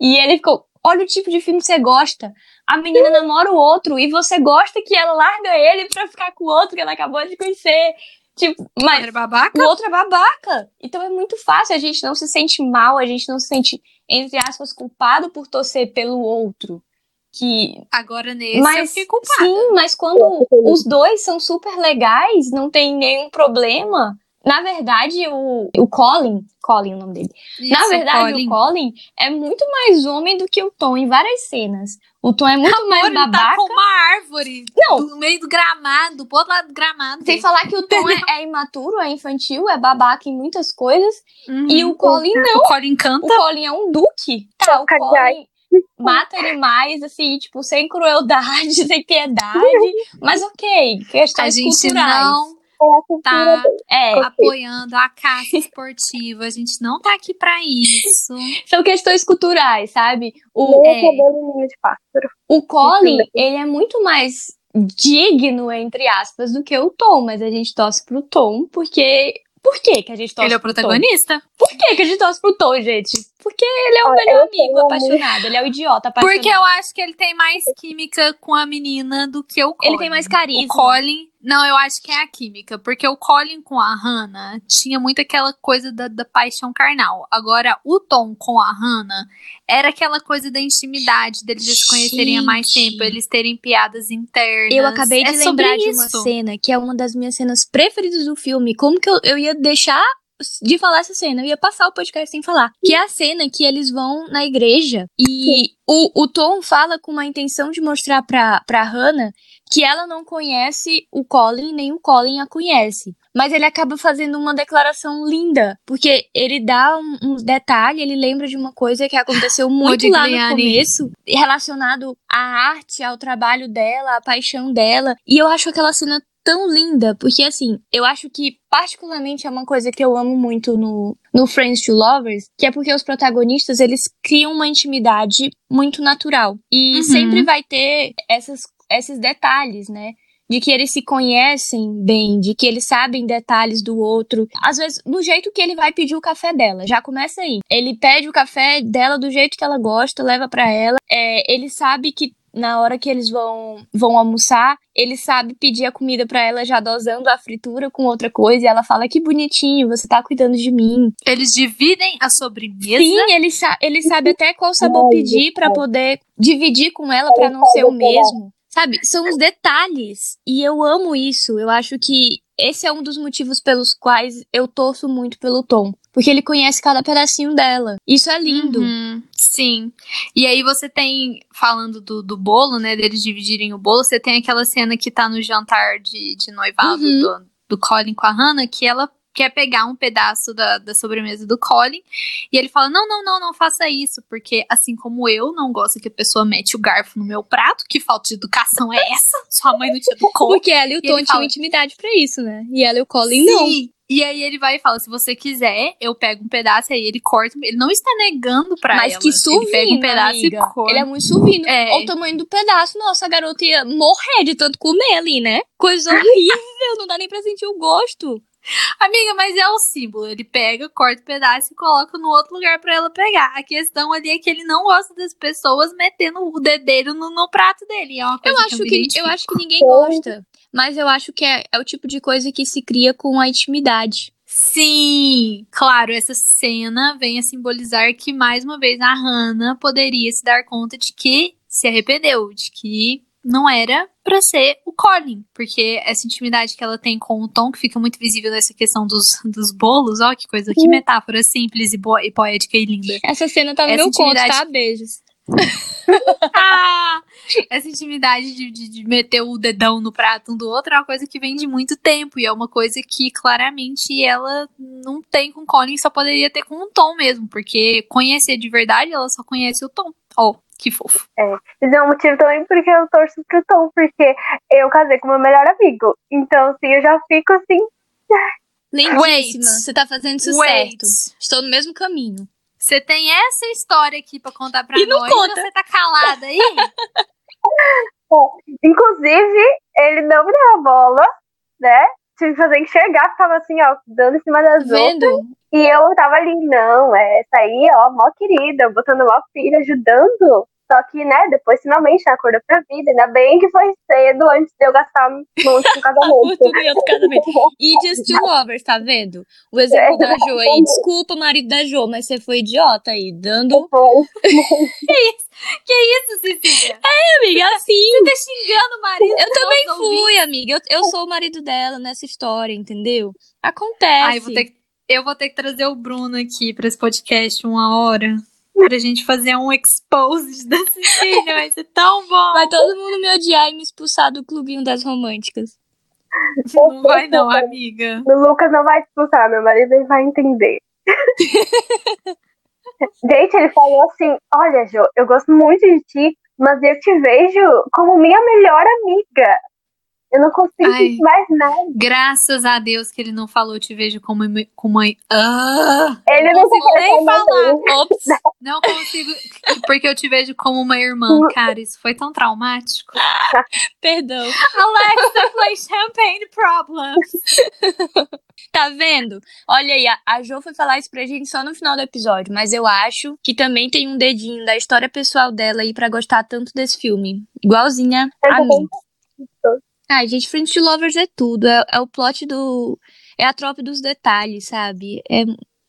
Speaker 2: e ele ficou, olha o tipo de filme que você gosta. A menina namora o outro e você gosta que ela larga ele pra ficar com o outro que ela acabou de conhecer. Tipo, mas
Speaker 1: Era babaca?
Speaker 2: o outro é babaca. Então é muito fácil, a gente não se sente mal, a gente não se sente, entre aspas, culpado por torcer pelo outro. Que
Speaker 1: Agora nesse eu
Speaker 2: mas
Speaker 1: fiquei culpada.
Speaker 2: sim, mas quando os dois são super legais, não tem nenhum problema. Na verdade, o, o Colin, Colin é o nome dele. Na
Speaker 1: Isso,
Speaker 2: verdade,
Speaker 1: Colin.
Speaker 2: o Colin é muito mais homem do que o Tom em várias cenas. O Tom é muito
Speaker 1: Amor,
Speaker 2: mais
Speaker 1: ele tá
Speaker 2: babaca.
Speaker 1: com uma árvore
Speaker 2: Não.
Speaker 1: no meio do gramado, pro outro lado do gramado.
Speaker 2: Sem falar que o Tom é, é imaturo, é infantil, é babaca em muitas coisas.
Speaker 1: Uhum.
Speaker 2: E o Colin não.
Speaker 1: O Colin
Speaker 2: O
Speaker 1: canta.
Speaker 2: Colin é um duque. Tá, o
Speaker 3: Cagai.
Speaker 2: Colin mata animais, assim, tipo, sem crueldade, [laughs] sem piedade. [laughs] Mas ok,
Speaker 1: A
Speaker 2: questões
Speaker 1: gente
Speaker 2: culturais.
Speaker 1: não tá
Speaker 2: É,
Speaker 1: apoiando a caça esportiva. A gente não tá aqui pra isso. [laughs]
Speaker 2: são questões culturais, sabe? O,
Speaker 1: é.
Speaker 3: cabelo de pássaro.
Speaker 2: o Colin, ele é muito mais digno, entre aspas, do que o Tom, mas a gente torce pro Tom porque. Por que, que a gente torce
Speaker 1: Ele é o
Speaker 2: pro Tom?
Speaker 1: protagonista.
Speaker 2: Por que, que a gente torce pro Tom, gente? Porque ele é o
Speaker 3: Ah,
Speaker 2: melhor amigo apaixonado, ele é o idiota apaixonado.
Speaker 1: Porque eu acho que ele tem mais química com a menina do que o Colin.
Speaker 2: Ele tem mais carisma.
Speaker 1: O Colin. Não, eu acho que é a química. Porque o Colin com a Hannah tinha muito aquela coisa da, da paixão carnal. Agora, o Tom com a Hannah era aquela coisa da intimidade, deles se conhecerem há mais tempo, eles terem piadas internas.
Speaker 2: Eu acabei de
Speaker 1: É
Speaker 2: lembrar de uma
Speaker 1: isso.
Speaker 2: cena que é uma das minhas cenas preferidas do filme. Como que eu, eu ia deixar de falar essa cena? Eu ia passar o podcast sem falar. Que é a cena que eles vão na igreja e o, o Tom fala com uma intenção de mostrar pra, pra Hannah que ela não conhece o Colin, nem o Colin a conhece. Mas ele acaba fazendo uma declaração linda, porque ele dá um, um detalhe, ele lembra de uma coisa que aconteceu [laughs] muito lá no começo, relacionado à arte, ao trabalho dela, à paixão dela. E eu acho aquela cena tão linda, porque assim, eu acho que particularmente é uma coisa que eu amo muito no, no Friends to Lovers, que é porque os protagonistas, eles criam uma intimidade muito natural. E
Speaker 1: Uhum.
Speaker 2: sempre vai ter essas, esses detalhes, né? De que eles se conhecem bem, de que eles sabem detalhes do outro. Às vezes, no jeito que ele vai pedir o café dela. Já começa aí. Ele pede o café dela do jeito que ela gosta, leva pra ela. É, ele sabe que na hora que eles vão, vão almoçar, ele sabe pedir a comida pra ela já dosando a fritura com outra coisa. E ela fala: Que bonitinho, você tá cuidando de mim.
Speaker 1: Eles dividem a sobremesa.
Speaker 2: Sim, ele, sa ele sabe até qual sabor pedir pra
Speaker 3: ai.
Speaker 2: poder dividir com ela pra não ser o mesmo. Sabe? São os detalhes. E eu amo isso. Eu acho que esse é um dos motivos pelos quais eu torço muito pelo Tom. Porque ele conhece cada pedacinho dela. Isso é lindo.
Speaker 1: Uhum, sim. E aí você tem, falando do, do bolo, né? Deles dividirem o bolo, você tem aquela cena que tá no jantar de, de noivado
Speaker 2: Uhum.
Speaker 1: do, do Colin com a Hannah, que ela quer pegar um pedaço da, da sobremesa do Colin. E ele fala: Não, não, não, não faça isso. Porque assim como eu não gosto que a pessoa mete o garfo no meu prato, que falta de educação é essa? Sua mãe não te educou. [laughs]
Speaker 2: Porque ela e o Tom tinham
Speaker 1: fala-
Speaker 2: intimidade pra isso, né? E ela e o Colin não.
Speaker 1: E aí ele vai e fala: se você quiser, eu pego um pedaço, aí ele corta. Ele não está negando pra
Speaker 2: Mas
Speaker 1: ela.
Speaker 2: que
Speaker 1: Ele pega
Speaker 2: suvino,
Speaker 1: um pedaço
Speaker 2: amiga.
Speaker 1: e corta.
Speaker 2: Ele é muito suvino.
Speaker 1: É.
Speaker 2: Olha o tamanho do pedaço. Nossa, a garota ia morrer de tanto comer ali, né? Coisa horrível. não dá nem pra sentir o gosto.
Speaker 1: Amiga, mas é o símbolo. Ele pega, corta o pedaço e coloca no outro lugar pra ela pegar. A questão ali é que ele não gosta das pessoas metendo o dedeiro no, no prato dele. É uma
Speaker 2: Eu
Speaker 1: coisa
Speaker 2: acho
Speaker 1: eu, me
Speaker 2: que, eu
Speaker 1: identifico.
Speaker 2: acho que ninguém gosta. Mas eu acho que é, é o tipo de coisa que se cria com a intimidade.
Speaker 1: Sim, claro, essa cena vem a simbolizar que, mais uma vez, a Hannah poderia se dar conta de que se arrependeu, de que não era pra ser o Colin, porque essa intimidade que ela tem com o Tom, que fica muito visível nessa questão dos, dos bolos, ó, que coisa, que metáfora simples e, bo- e poética e linda.
Speaker 2: Essa cena tá no
Speaker 1: Essa
Speaker 2: meu conto,
Speaker 1: intimidade-
Speaker 2: tá? Beijos.
Speaker 1: Ah, [laughs] essa intimidade de, de, de meter o dedão no prato um do outro é uma coisa que vem de muito tempo. E é uma coisa que claramente ela não tem com o Colin, só poderia ter com o Tom mesmo. Porque conhecer de verdade, ela só conhece o Tom. Oh, que fofo.
Speaker 3: Isso é um motivo também porque eu torço pro Tom, porque eu casei com meu melhor amigo. Então, assim, eu já fico assim.
Speaker 2: Lindíssima.
Speaker 1: Wait.
Speaker 2: Você tá fazendo isso
Speaker 1: Wait.
Speaker 2: certo. Estou no mesmo caminho.
Speaker 1: Você tem essa história aqui pra contar pra
Speaker 2: E não
Speaker 1: nós.
Speaker 2: conta.
Speaker 1: Você tá calada aí? [laughs]
Speaker 3: Inclusive, ele não me dava bola, né? Tive que fazer enxergar, ficava assim, ó, dando em cima das outras.
Speaker 2: Vendo?
Speaker 3: E eu tava ali, não, é essa aí, ó, mó querida, botando mó filha, ajudando. Só que, né, depois finalmente ela acordou pra vida. Ainda bem que foi cedo antes de eu gastar no último [laughs] casamento.
Speaker 2: Tudo em outro casamento. E Just [laughs] Two Lovers, tá vendo? O exemplo da Jo aí. Desculpa, marido da Jo, mas você foi idiota aí. Dando.
Speaker 3: Foi. [laughs]
Speaker 1: que isso, Cecília?
Speaker 2: Amiga, assim.
Speaker 1: Você tá xingando o marido?
Speaker 2: Eu também fui, amiga. Eu, eu sou o marido dela nessa história, entendeu? Acontece.
Speaker 1: Ai, eu vou ter que, eu vou ter que trazer o Bruno aqui pra esse podcast uma hora. Pra gente fazer um expose [laughs] da Cecília. Vai ser tão bom.
Speaker 2: Vai todo mundo me odiar e me expulsar do clubinho das românticas.
Speaker 1: Não vai não, amiga.
Speaker 3: O Lucas não vai te expulsar, meu marido ele vai entender. [laughs] Gente, ele falou assim: Olha, Jo, eu gosto muito de ti, mas eu te vejo como minha melhor amiga. Eu não consigo
Speaker 1: Ai.
Speaker 3: sentir mais nada.
Speaker 1: Graças a Deus que ele não falou te vejo como, como mãe. Ah,
Speaker 3: Ele não
Speaker 1: consigo nem falar.
Speaker 2: Ops.
Speaker 1: não consigo. Porque eu te vejo como uma irmã. Cara, isso foi tão traumático. [laughs]
Speaker 2: Perdão.
Speaker 1: Alexa, play Champagne Problems. [laughs]
Speaker 2: Tá vendo? Olha aí, a, a Jo foi falar isso pra gente só no final do episódio, mas eu acho que também tem um dedinho da história pessoal dela aí pra gostar tanto desse filme. Igualzinha
Speaker 3: Eu
Speaker 2: a mim. Ai, gente, Friends to Lovers é tudo. É, é o plot do. É a tropa dos detalhes, sabe? É.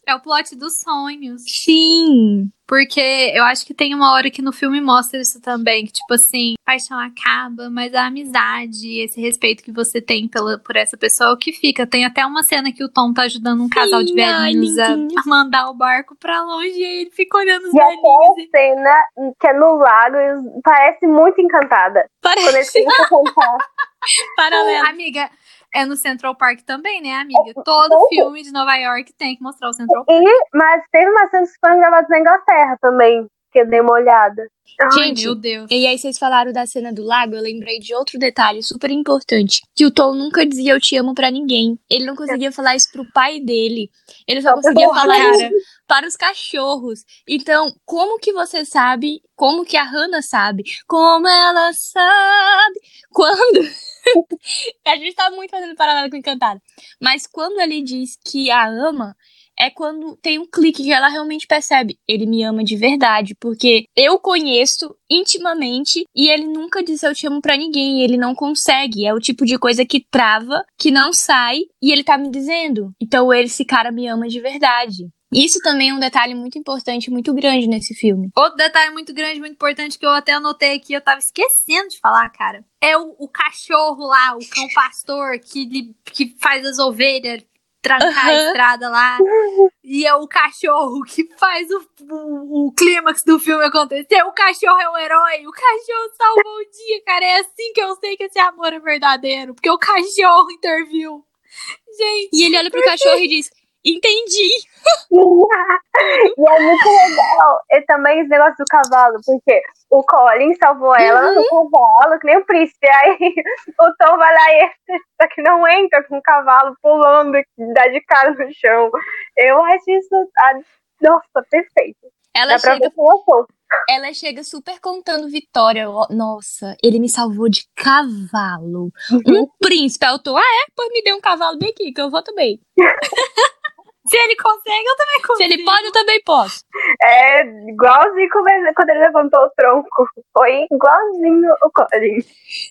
Speaker 1: É o plot dos sonhos.
Speaker 2: Sim!
Speaker 1: Porque eu acho que tem uma hora que no filme mostra isso também, que tipo assim, a paixão acaba, mas a amizade, esse respeito que você tem pela, por essa pessoa é o que fica. Tem até uma cena que o Tom tá ajudando um casal de
Speaker 2: Sim,
Speaker 1: velhinhos a, a mandar o barco pra longe e aí ele fica olhando os
Speaker 3: E
Speaker 1: velhinhos. e-
Speaker 3: cena que é no lago e parece muito encantada. Quando eles
Speaker 2: Parece
Speaker 3: a cantar. [laughs]
Speaker 2: paralelo.
Speaker 1: Amiga, é no Central Park também, né, amiga?
Speaker 3: É,
Speaker 1: Todo filme de Nova York tem que mostrar o Central Park.
Speaker 3: E, mas teve umas cenas que foram gravadas na Inglaterra também, que eu dei uma olhada.
Speaker 1: Ai,
Speaker 2: Gente,
Speaker 1: meu Deus.
Speaker 2: E aí vocês falaram da cena do lago, eu lembrei de outro detalhe super importante, que o Tom nunca dizia eu te amo pra ninguém. Ele não conseguia falar isso pro pai dele. Ele só
Speaker 3: Só
Speaker 2: conseguia falar isso para os cachorros. Então, como que você sabe, como que a Hannah sabe, como ela sabe, quando [laughs] a gente tá muito fazendo paralelo com Encantada. Mas quando ele diz que a ama, é quando tem um clique que ela realmente percebe. Ele me ama de verdade, porque eu conheço intimamente e ele nunca disse eu te amo pra ninguém. Ele não consegue. É o tipo de coisa que trava, que não sai e ele tá me dizendo. Então ele, esse cara me ama de verdade. Isso também é um detalhe muito importante, muito grande nesse filme.
Speaker 1: Outro detalhe muito grande, muito importante, que eu até anotei aqui, eu tava esquecendo de falar, cara. É o, o cachorro lá, o cão pastor, que, que faz as ovelhas trancar a estrada lá. E é o cachorro que faz o, o, o clímax do filme acontecer. O cachorro é o herói, o cachorro salvou o dia, cara. É assim que eu sei que esse amor é verdadeiro, porque o cachorro interviu. Gente,
Speaker 2: E ele olha pro cachorro e diz: Entendi. [laughs]
Speaker 3: e é muito legal. E também esse negócio do cavalo, porque o Colin salvou ela no cavalo, que nem o príncipe. Aí [laughs] o Tom vai lá e só que não entra com o cavalo pulando, dá de cara no chão. Eu acho isso. ah, Nossa, perfeito.
Speaker 2: Ela
Speaker 3: Dá
Speaker 2: chega. Ela chega super contando vitória. Nossa, ele me salvou de cavalo.
Speaker 3: Uhum.
Speaker 2: Um príncipe. Eu tô, ah, é? Pois me dê um cavalo bem aqui, que eu vou também. [laughs]
Speaker 1: se ele consegue, eu também consigo.
Speaker 2: Se ele pode, eu também posso.
Speaker 3: É igualzinho como ele- quando ele levantou o tronco. Foi igualzinho o Colin.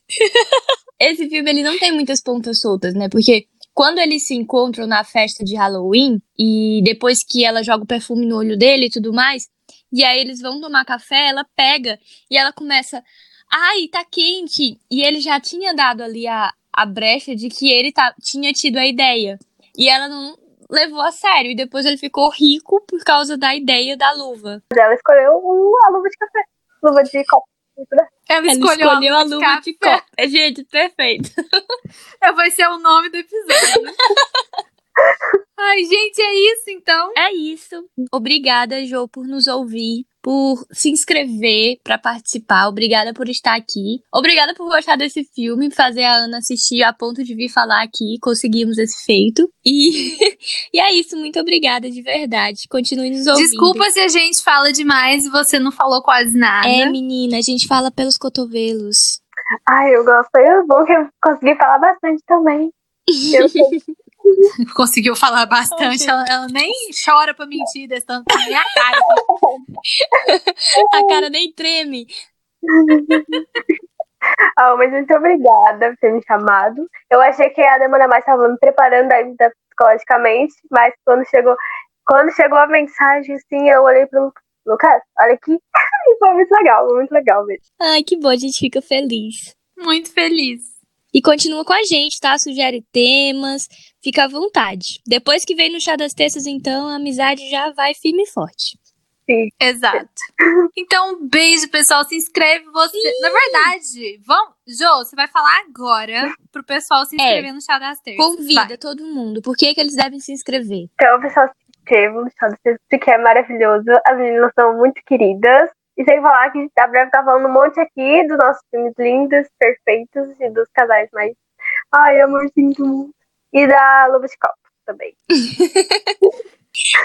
Speaker 3: [laughs]
Speaker 2: Esse filme, ele não tem muitas pontas soltas, né? Porque quando eles se encontram na festa de Halloween, e depois que ela joga o perfume no olho dele e tudo mais, e aí eles vão tomar café, ela pega e ela começa. Ai, tá quente! E ele já tinha dado ali a, a brecha de que ele tá, tinha tido a ideia. E ela não levou a sério. E depois ele ficou rico por causa da ideia da luva.
Speaker 3: Ela escolheu uma luva de café. Luva de copo.
Speaker 1: Ela
Speaker 2: Ela
Speaker 1: escolheu,
Speaker 2: escolheu, a
Speaker 1: de
Speaker 2: luva de
Speaker 1: café.
Speaker 2: copo. É, [laughs] Gente, perfeito. [laughs]
Speaker 1: Vai ser o nome do episódio. [laughs] Ai, gente, é isso então.
Speaker 2: É isso. Obrigada, Jo, por nos ouvir, por se inscrever para participar. Obrigada por estar aqui. Obrigada por gostar desse filme, fazer a Ana assistir a ponto de vir falar aqui. Conseguimos esse feito. E, [laughs] e é isso. Muito obrigada de verdade. Continue nos ouvindo.
Speaker 1: Desculpa se a gente fala demais e você não falou quase nada.
Speaker 2: É, menina, a gente fala pelos cotovelos.
Speaker 3: Ai, eu gosto. É bom que eu consegui falar bastante também. [laughs] Eu [laughs]
Speaker 1: Conseguiu falar bastante. Ela, ela nem chora pra mentir, desse tanto na minha cara. [laughs] [laughs]
Speaker 2: A cara nem treme.
Speaker 3: Ah, mas muito obrigada por ter me chamado. Eu achei que ia demorar mais, estava me preparando ainda psicologicamente, mas quando chegou, quando chegou a mensagem, assim, eu olhei pro Lu- Lucas, olha aqui, e foi muito legal, foi muito legal mesmo.
Speaker 2: Ai, que bom, a gente fica feliz.
Speaker 1: Muito feliz.
Speaker 2: E continua com a gente, tá? Sugere temas, fica à vontade. Depois que vem no Chá das Terças, então, a amizade já vai firme e forte.
Speaker 1: Exato. Então, beijo, pessoal. Se inscreve você. Na verdade, vamos. Jô, você vai falar agora pro pessoal se inscrever no Chá das Terças.
Speaker 2: Convida
Speaker 1: Vai.
Speaker 2: todo mundo. Por que, que eles devem se inscrever?
Speaker 3: Então, pessoal, se inscrevam no Chá do Sexto, que é maravilhoso. As meninas são muito queridas. E sem falar que a breve tá falando um monte aqui dos nossos filmes lindos, perfeitos e dos casais mais Ai, amorzinho do mundo. E da Loba de Copo também. [laughs]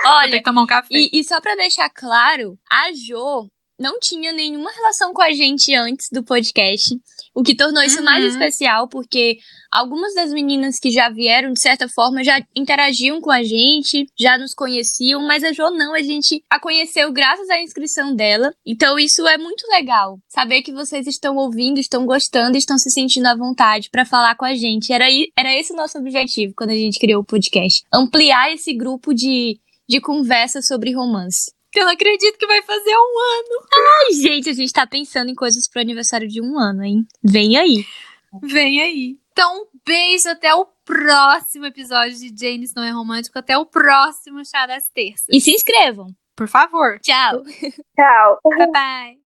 Speaker 1: Olha, tem que tomar um café.
Speaker 2: E, e só pra deixar claro, a Jo não tinha nenhuma relação com a gente antes do podcast, o que tornou isso uhum. mais especial, porque algumas das meninas que já vieram, de certa forma, já interagiam com a gente, já nos conheciam, mas a Jo não, a gente a conheceu graças à inscrição dela. Então isso é muito legal, saber que vocês estão ouvindo, estão gostando, estão se sentindo à vontade para falar com a gente. Era, era esse o nosso objetivo quando a gente criou o podcast, ampliar esse grupo de de conversa sobre romance.
Speaker 1: Eu não acredito que vai fazer um ano.
Speaker 2: Ai, gente, a gente tá pensando em coisas pro aniversário de um ano, hein? Vem aí.
Speaker 1: Vem aí. Então, um beijo até o próximo episódio de James Não é Romântico. Até o próximo Chá das Terças.
Speaker 2: E se inscrevam.
Speaker 1: Por favor.
Speaker 2: Tchau.
Speaker 3: Tchau.
Speaker 1: Bye bye.